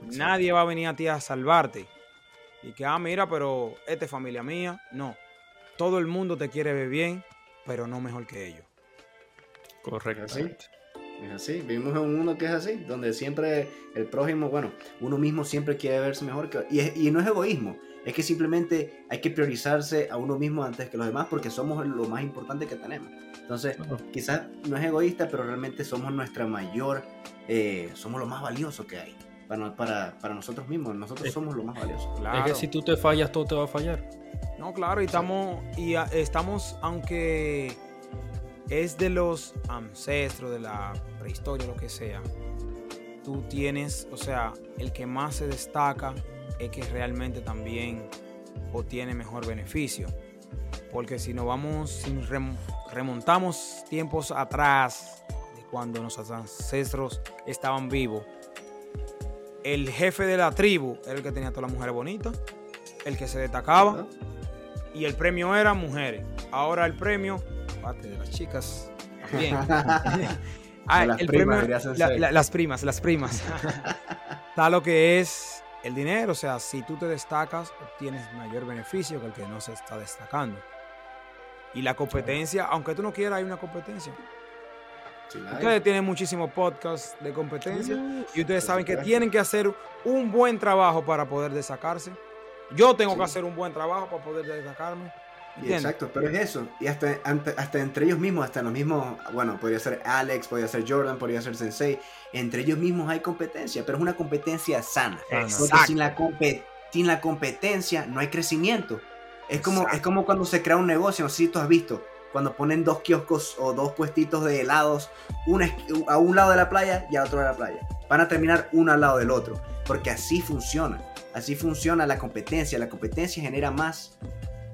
Nadie va a venir a ti a salvarte. Y que, ah, mira, pero esta es familia mía. No. Todo el mundo te quiere ver bien, pero no mejor que ellos. Correcto. Es así. Es así. Vivimos en un mundo que es así, donde siempre el prójimo, bueno, uno mismo siempre quiere verse mejor. Que, y, y no es egoísmo, es que simplemente hay que priorizarse a uno mismo antes que los demás porque somos lo más importante que tenemos. Entonces, quizás no es egoísta, pero realmente somos nuestra mayor, eh, somos lo más valioso que hay para, para, nosotros mismos. Nosotros somos lo más valioso. Es que si tú te fallas, todo te va a fallar. No, claro, y estamos, y estamos, aunque es de los ancestros, de la prehistoria, lo que sea, tú tienes, o sea, el que más se destaca es que realmente también obtiene mejor beneficio. Porque si nos vamos, si remontamos tiempos atrás, de cuando nuestros ancestros estaban vivos, el jefe de la tribu era el que tenía todas las mujeres bonitas, el que se destacaba, y el premio era mujeres. Ahora el premio, parte de las chicas, también. Ah, las, primas, las primas, las primas. Está lo que es el dinero. O sea, si tú te destacas, obtienes mayor beneficio que el que no se está destacando. Y la competencia, aunque tú no quieras, hay una competencia. Ustedes tienen muchísimos podcasts de competencia y ustedes saben que tienen que hacer un buen trabajo para poder destacarse. Yo tengo que hacer un buen trabajo para poder destacarme. Exacto, pero es eso. Y hasta, hasta entre ellos mismos, hasta los mismos, bueno, podría ser Alex, podría ser Jordan, podría ser Sensei. Entre ellos mismos hay competencia, pero es una competencia sana. Porque sin la, sin la competencia no hay crecimiento. Es como, es como cuando se crea un negocio, no sé si tú has visto cuando ponen dos kioscos o dos puestitos de helados a un lado de la playa y a otro de la playa. Van a terminar uno al lado del otro, porque así funciona. Así funciona la competencia. La competencia genera más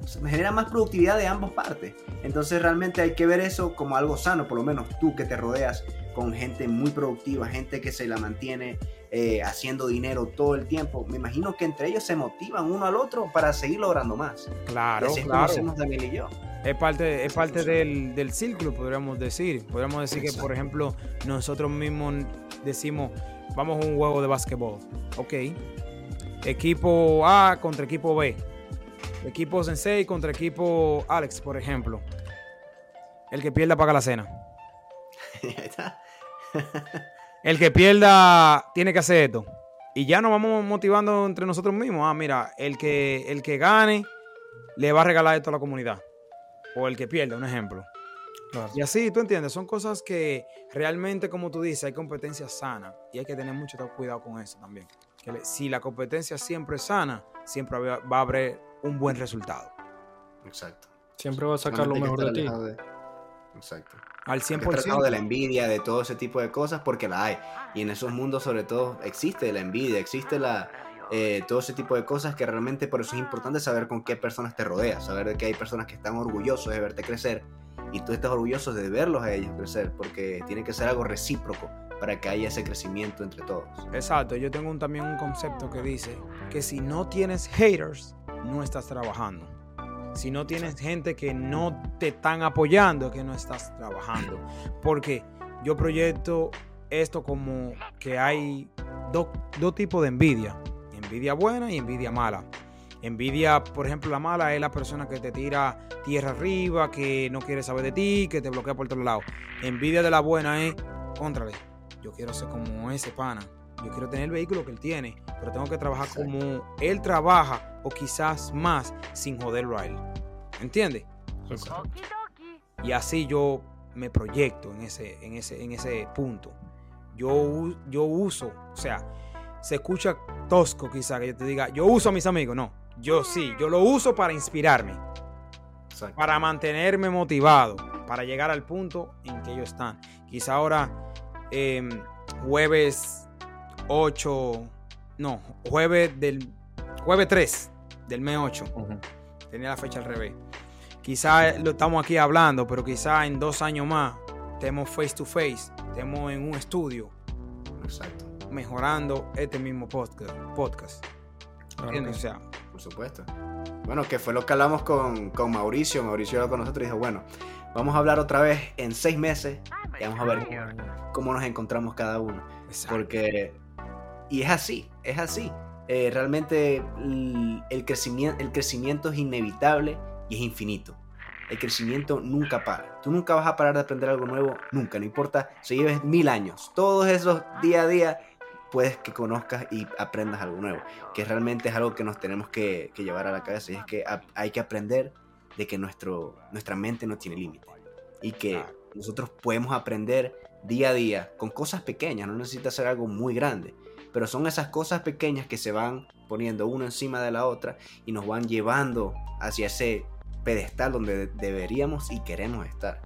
genera más productividad de ambas partes. Entonces realmente hay que ver eso como algo sano, por lo menos tú que te rodeas con gente muy productiva, gente que se la mantiene eh, haciendo dinero todo el tiempo. Me imagino que entre ellos se motivan uno al otro para seguir logrando más. Claro, claro. y yo. Es parte, es parte del, del, círculo, podríamos decir. Podríamos decir que, por ejemplo, nosotros mismos decimos, vamos a un juego de básquetbol. Ok. Equipo A contra equipo B. Equipo Sensei contra equipo Alex, por ejemplo. El que pierda paga la cena. El que pierda tiene que hacer esto. Y ya nos vamos motivando entre nosotros mismos. Ah, mira, el que, el que gane le va a regalar esto a la comunidad o el que pierde, un ejemplo. Y así, tú entiendes, son cosas que realmente, como tú dices, hay competencia sana y hay que tener mucho cuidado con eso también. Que si la competencia siempre es sana, siempre va a haber un buen resultado. Exacto. Siempre va a sacar lo mejor de ti. Exacto. Al 100%. de la envidia, de todo ese tipo de cosas, porque la hay. Y en esos mundos, sobre todo, existe la envidia, existe la, eh, todo ese tipo de cosas que realmente por eso es importante saber con qué personas te rodeas, saber que hay personas que están orgullosos de verte crecer y tú estás orgulloso de verlos a ellos crecer, porque tiene que ser algo recíproco para que haya ese crecimiento entre todos. Exacto, yo tengo también un concepto que dice que si no tienes haters, no estás trabajando. Si no tienes gente que no te están apoyando, que no estás trabajando. Porque yo proyecto esto como que hay dos tipos de envidia envidia buena y envidia mala. Envidia, por ejemplo, la mala es la persona que te tira tierra arriba, que no quiere saber de ti, que te bloquea por todos lados. Envidia de la buena es, contrale, yo quiero ser como ese pana. Yo quiero tener el vehículo que él tiene, pero tengo que trabajar como él trabaja o quizás más sin joderlo a él. ¿Entiendes? Y así yo me proyecto en ese, en ese, en ese punto. Yo, yo uso, o sea, se escucha tosco quizá que yo te diga, yo uso a mis amigos. No, yo sí, yo lo uso para inspirarme. Para mantenerme motivado, para llegar al punto en que ellos están. Quizá ahora, em, jueves 8, no, jueves del, jueves 3 del mes 8. Tenía la fecha al revés. Quizá lo estamos aquí hablando, pero quizá en dos años más estemos face to face, estemos en un estudio. Exacto mejorando este mismo podcast. podcast. O sea, por supuesto. Bueno, que fue lo que hablamos con, con Mauricio. Mauricio habló con nosotros y dijo, bueno, vamos a hablar otra vez en seis meses y vamos a ver cómo nos encontramos cada uno. Porque, y es así, es así. Eh, realmente el, crecimiento, el crecimiento es inevitable y es infinito. El crecimiento nunca para. Tú nunca vas a parar de aprender algo nuevo, nunca, no importa si lleves mil años. Todos esos día a día puedes que conozcas y aprendas algo nuevo, que realmente es algo que nos tenemos que, llevar a la cabeza y es que hay que aprender de que nuestro, nuestra mente no tiene límite y que nosotros podemos aprender día a día con cosas pequeñas, no necesita ser algo muy grande, pero son esas cosas pequeñas que se van poniendo una encima de la otra y nos van llevando hacia ese pedestal donde deberíamos y queremos estar.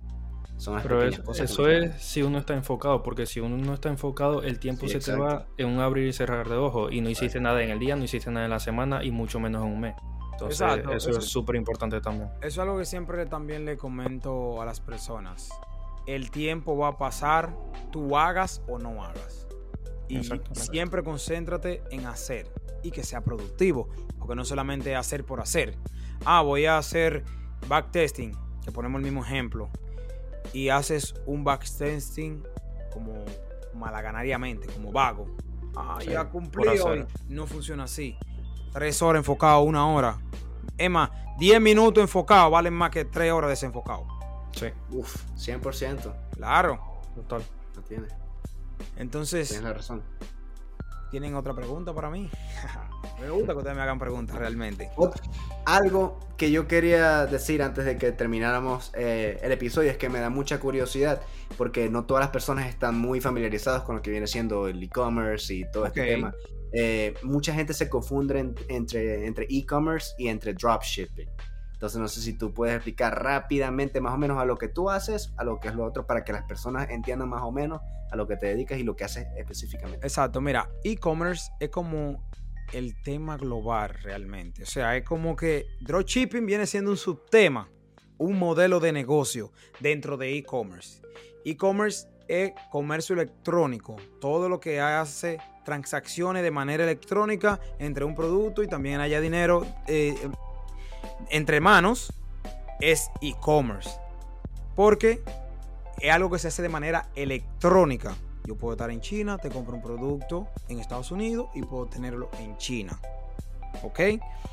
Pero eso es si uno está enfocado, porque si uno no está enfocado, el tiempo se te va en un abrir y cerrar de ojos y no hiciste nada en el día, no hiciste nada en la semana y mucho menos en un mes. Entonces, eso, es súper importante también. Eso es algo que siempre también le comento a las personas. El tiempo va a pasar, tú hagas o no hagas. Y siempre concéntrate en hacer y que sea productivo, porque no solamente hacer por hacer. Ah, voy a hacer backtesting, que ponemos el mismo ejemplo y haces un backtesting como malaganariamente, como vago. Ah, Sí, ya cumplí hoy. No funciona así. Tres horas enfocado, una hora. Es más, diez minutos enfocado valen más que tres horas desenfocado. Sí, Uf, 100%. Claro. total. No tiene. Entonces, Tienes la razón. ¿tienen otra pregunta para mí? me gusta que ustedes me hagan preguntas realmente. Algo que yo quería decir antes de que termináramos eh, el episodio es que me da mucha curiosidad porque no todas las personas están muy familiarizadas con lo que viene siendo el e-commerce y todo este tema. Eh, mucha gente se confunde en- entre entre e-commerce y entre dropshipping. Entonces no sé si tú puedes explicar rápidamente más o menos a lo que tú haces, a lo que es lo otro, para que las personas entiendan más o menos a lo que te dedicas y lo que haces específicamente. Exacto, mira, e-commerce es como el tema global realmente. O sea, es como que dropshipping viene siendo un subtema, un modelo de negocio dentro de e-commerce. E-commerce es comercio electrónico, todo lo que hace transacciones de manera electrónica entre un producto y también haya dinero eh, entre manos, es e-commerce. Porque es algo que se hace de manera electrónica. Yo puedo estar en China, te compro un producto en Estados Unidos y puedo tenerlo en China. ¿Ok?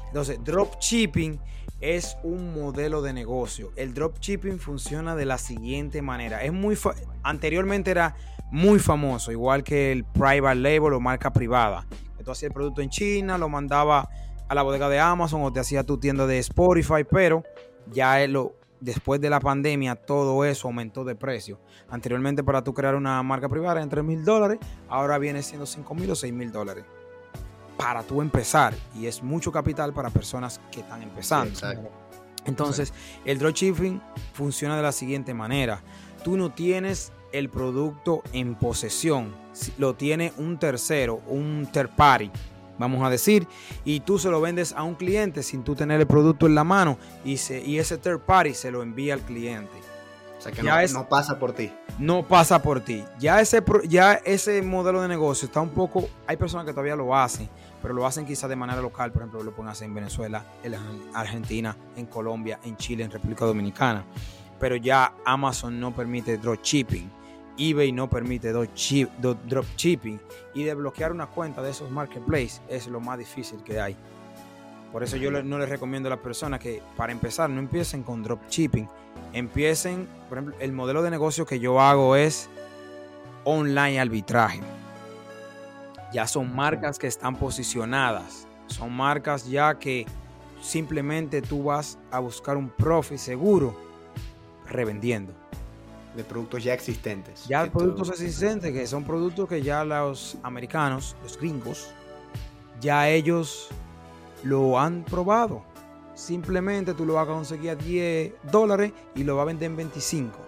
Entonces, dropshipping es un modelo de negocio. El dropshipping funciona de la siguiente manera. Es muy anteriormente era muy famoso, igual que el private label o marca privada. Hacías el producto en China, lo mandaba a la bodega de Amazon o te hacía tu tienda de Spotify, pero ya lo, después de la pandemia todo eso aumentó de precio. Anteriormente para tú crear una marca privada en 3 mil dólares, ahora viene siendo 5 mil o 6 mil dólares. Para tú empezar, y es mucho capital para personas que están empezando. Exacto. Entonces, el dropshipping funciona de la siguiente manera. Tú no tienes el producto en posesión, si- lo tiene un tercero, un third party, vamos a decir, y tú se lo vendes a un cliente sin tú tener el producto en la mano y, se- y ese third party se lo envía al cliente. O sea que Ya no, es- no pasa por ti. No pasa por ti. Ya ese, ya ese modelo de negocio está un poco... Hay personas que todavía lo hacen, pero lo hacen quizás de manera local. Por ejemplo, lo pueden hacer en Venezuela, en Argentina, en Colombia, en Chile, en República Dominicana. Pero ya Amazon no permite dropshipping. eBay no permite dropshipping. Y desbloquear una cuenta de esos marketplaces es lo más difícil que hay. Por eso yo no les recomiendo a las personas que para empezar no empiecen con dropshipping. Empiecen, por ejemplo, el modelo de negocio que yo hago es online arbitraje. Ya son marcas que están posicionadas. Son marcas ya que simplemente tú vas a buscar un profit seguro revendiendo. De productos ya existentes. Ya tú- productos existentes, que son productos que ya los americanos, los gringos, ya ellos lo han probado. Simplemente tú lo vas a conseguir a 10 dólares y lo vas a vender en 25.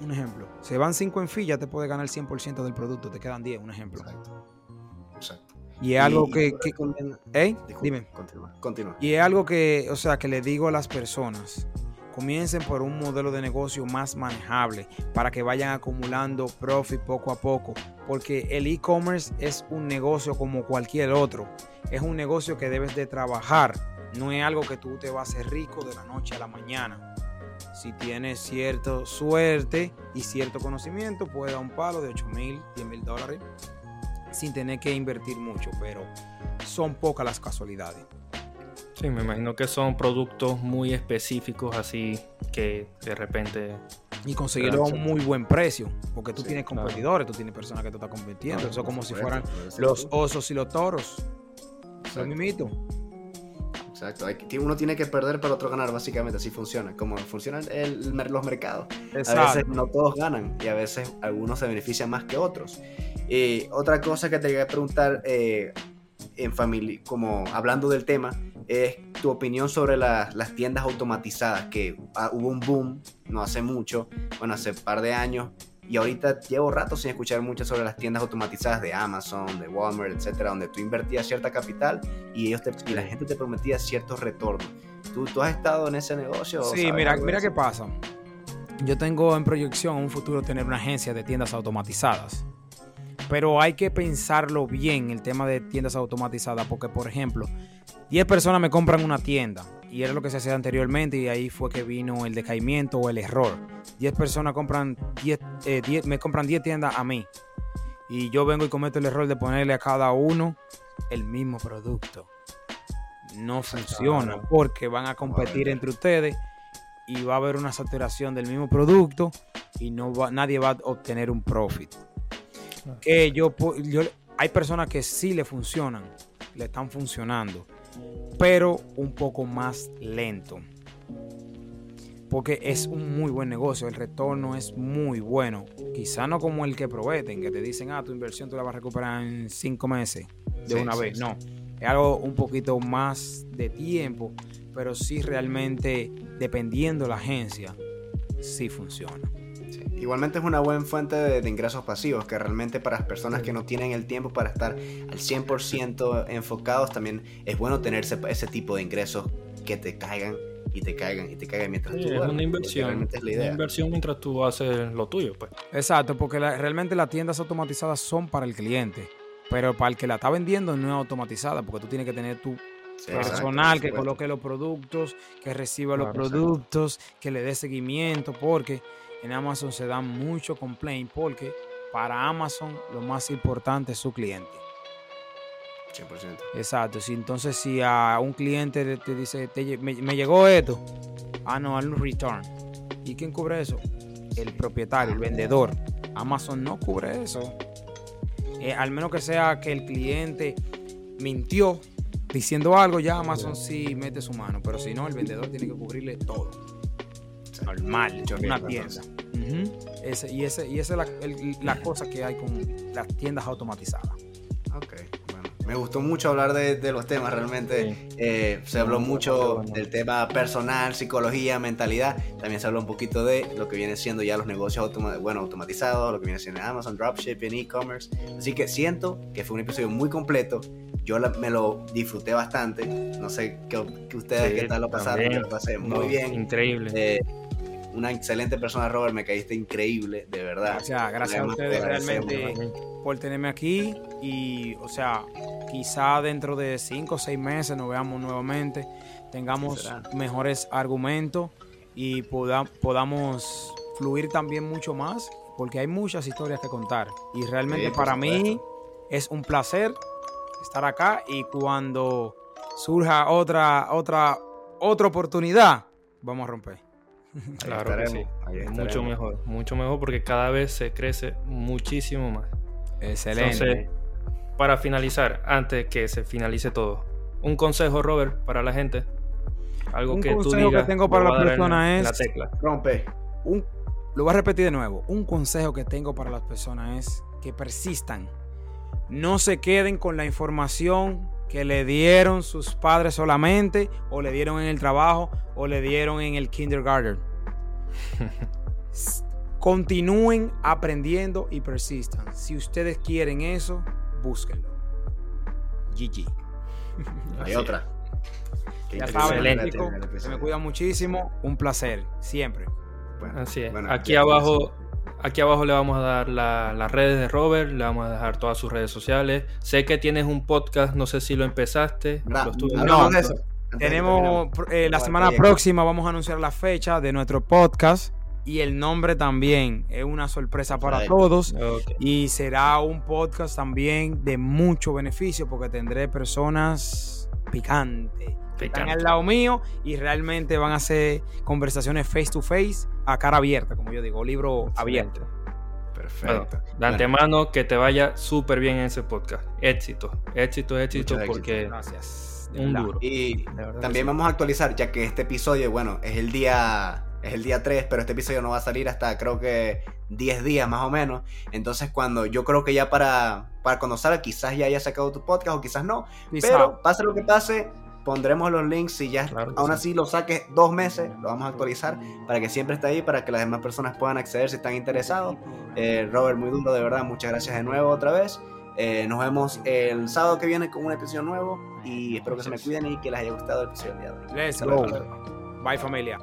Un ejemplo. Se van 5 en fila, ya te puedes ganar el 100% del producto, te quedan 10, un ejemplo. Exacto. Exacto. Y es algo Y- que... que- ¿Eh? Disculpa, Dime. Continúa. Continúa. Y es algo que, o sea, que le digo a las personas, comiencen por un modelo de negocio más manejable para que vayan acumulando profit poco a poco, porque el e-commerce es un negocio como cualquier otro, es un negocio que debes de trabajar, no es algo que tú te vas a hacer rico de la noche a la mañana. Si tienes cierta suerte y cierto conocimiento, puedes dar un palo de 8 mil, 10 mil dólares sin tener que invertir mucho, pero son pocas las casualidades. Sí, me imagino que son productos muy específicos así que de repente... y conseguirlo a un muy buen precio. Porque tú Sí, tienes claro. competidores, tú tienes personas que te están compitiendo. Claro, Eso es como si fueran los tú. osos y los toros. Lo Exacto. mismito. Exacto. Hay que- uno tiene que perder para otro ganar, básicamente. Así funciona. Como funcionan el- los mercados. A veces no todos ganan y a veces algunos se benefician más que otros. Y otra cosa que te quería preguntar, eh, en familia, como hablando del tema, es tu opinión sobre la- las tiendas automatizadas, que ah, hubo un boom no hace mucho, bueno, hace un par de años, y ahorita llevo rato sin escuchar mucho sobre las tiendas automatizadas de Amazon, de Walmart, etcétera, donde tú invertías cierta capital y, ellos te, y la gente te prometía ciertos retornos. ¿Tú, ¿Tú has estado en ese negocio? Sí, mira, mira qué pasa. Yo tengo en proyección un futuro tener una agencia de tiendas automatizadas. Pero hay que pensarlo bien el tema de tiendas automatizadas, porque por ejemplo, 10 personas me compran una tienda y era lo que se hacía anteriormente y ahí fue que vino el decaimiento o el error. 10 personas compran 10, eh, 10 me compran 10 tiendas a mí. Y yo vengo y cometo el error de ponerle a cada uno el mismo producto. No funciona porque van a competir entre ustedes y va a haber una saturación del mismo producto y no va, nadie va a obtener un profit. Que yo, yo hay personas que sí le funcionan, le están funcionando, pero un poco más lento. Porque es un muy buen negocio, el retorno es muy bueno. Quizá no como el que prometen, que te dicen, ah, tu inversión tú la vas a recuperar en cinco meses de una vez. No, es algo un poquito más de tiempo, pero sí realmente, dependiendo la agencia, sí funciona. Igualmente es una buena fuente de, ingresos pasivos, que realmente para las personas que no tienen el tiempo para estar al 100% enfocados, también es bueno tener ese, tipo de ingresos que te caigan y te caigan y te caigan mientras tú Es una inversión. Es Una inversión mientras tú haces lo tuyo, pues. Exacto, porque realmente las tiendas automatizadas son para el cliente, pero para el que la está vendiendo no es automatizada, porque tú tienes que tener tu personal que coloque los productos, que reciba los productos, que le dé seguimiento, porque en Amazon se da mucho complaint porque para Amazon lo más importante es su cliente. 100%. Exacto. Si, entonces, si a un cliente te dice, me, llegó esto, ah, no, al return. ¿Y quién cubre eso? El propietario, el vendedor. Amazon no cubre eso. Eh, al menos que sea que el cliente mintió diciendo algo, ya Amazon sí mete su mano. Pero si no, el vendedor tiene que cubrirle todo normal, una ese, y, ese, y esa es la, cosa que hay con las tiendas automatizadas. Ok, bueno. Me gustó mucho hablar de, los temas, realmente. Eh, se habló mucho del tema personal, psicología, mentalidad. También se habló un poquito de lo que viene siendo ya los negocios bueno, automatizados, lo que viene siendo Amazon, dropshipping, e-commerce. Así que siento que fue un episodio muy completo. Yo me lo disfruté bastante. No sé qué, ustedes qué tal lo pasaron. lo pasé muy bien. Increíble. Eh, una excelente persona, Robert. Me caíste increíble, de verdad. Gracias, gracias a ustedes realmente por tenerme aquí. Y, o sea, quizá dentro de cinco o seis meses nos veamos nuevamente, tengamos mejores argumentos y podamos fluir también mucho más, porque hay muchas historias que contar. Y realmente para mí es un placer estar acá y cuando surja otra, otra, otra oportunidad, vamos a romper. Claro que sí. Mucho mejor, mucho mejor porque cada vez se crece muchísimo más. Excelente. para finalizar, antes que se finalice todo, un consejo, Robert, para la gente. Algo que tú digas, que tengo para la persona es. La tecla. Rompe. Un, lo voy a repetir de nuevo. Un consejo que tengo para las personas es que persistan. No se queden con la información que le dieron sus padres solamente, o le dieron en el trabajo, o le dieron en el kindergarten. Continúen aprendiendo y persistan. Si ustedes quieren eso, búsquenlo. GG. Hay otra. Ya saben, se me cuida muchísimo. Un placer, siempre. Así es. Aquí abajo Aquí abajo le vamos a dar las redes de Robert, le vamos a dejar todas sus redes sociales. Sé que tienes un podcast, no sé si lo empezaste. No, no, tenemos eh, la semana próxima vamos a anunciar la fecha de nuestro podcast y el nombre también. Es una sorpresa para todos y será un podcast también de mucho beneficio porque tendré personas picantes están al lado mío y realmente van a ser conversaciones face to face a cara abierta, como yo digo, libro abierto. Perfecto. de antemano, que te vaya súper bien en ese podcast. Éxito, éxito, éxito, porque. Gracias. Un duro. Y también vamos a actualizar, ya que este episodio, bueno, es el día. Es el día 3, pero este episodio no va a salir hasta creo que 10 días más o menos. Entonces, cuando yo creo que ya para, para cuando salga, quizás ya haya sacado tu podcast o quizás no. Pero pase lo que pase, pondremos los links y ya aún así lo saques dos meses, lo vamos a actualizar para que siempre esté ahí, para que las demás personas puedan acceder si están interesados. Eh, Robert, muy duro, de verdad, muchas gracias de nuevo otra vez. Eh, nos vemos el sábado que viene con un episodio nuevo y espero que se me cuiden y que les haya gustado el episodio del día de hoy. Let's go. Bye familia.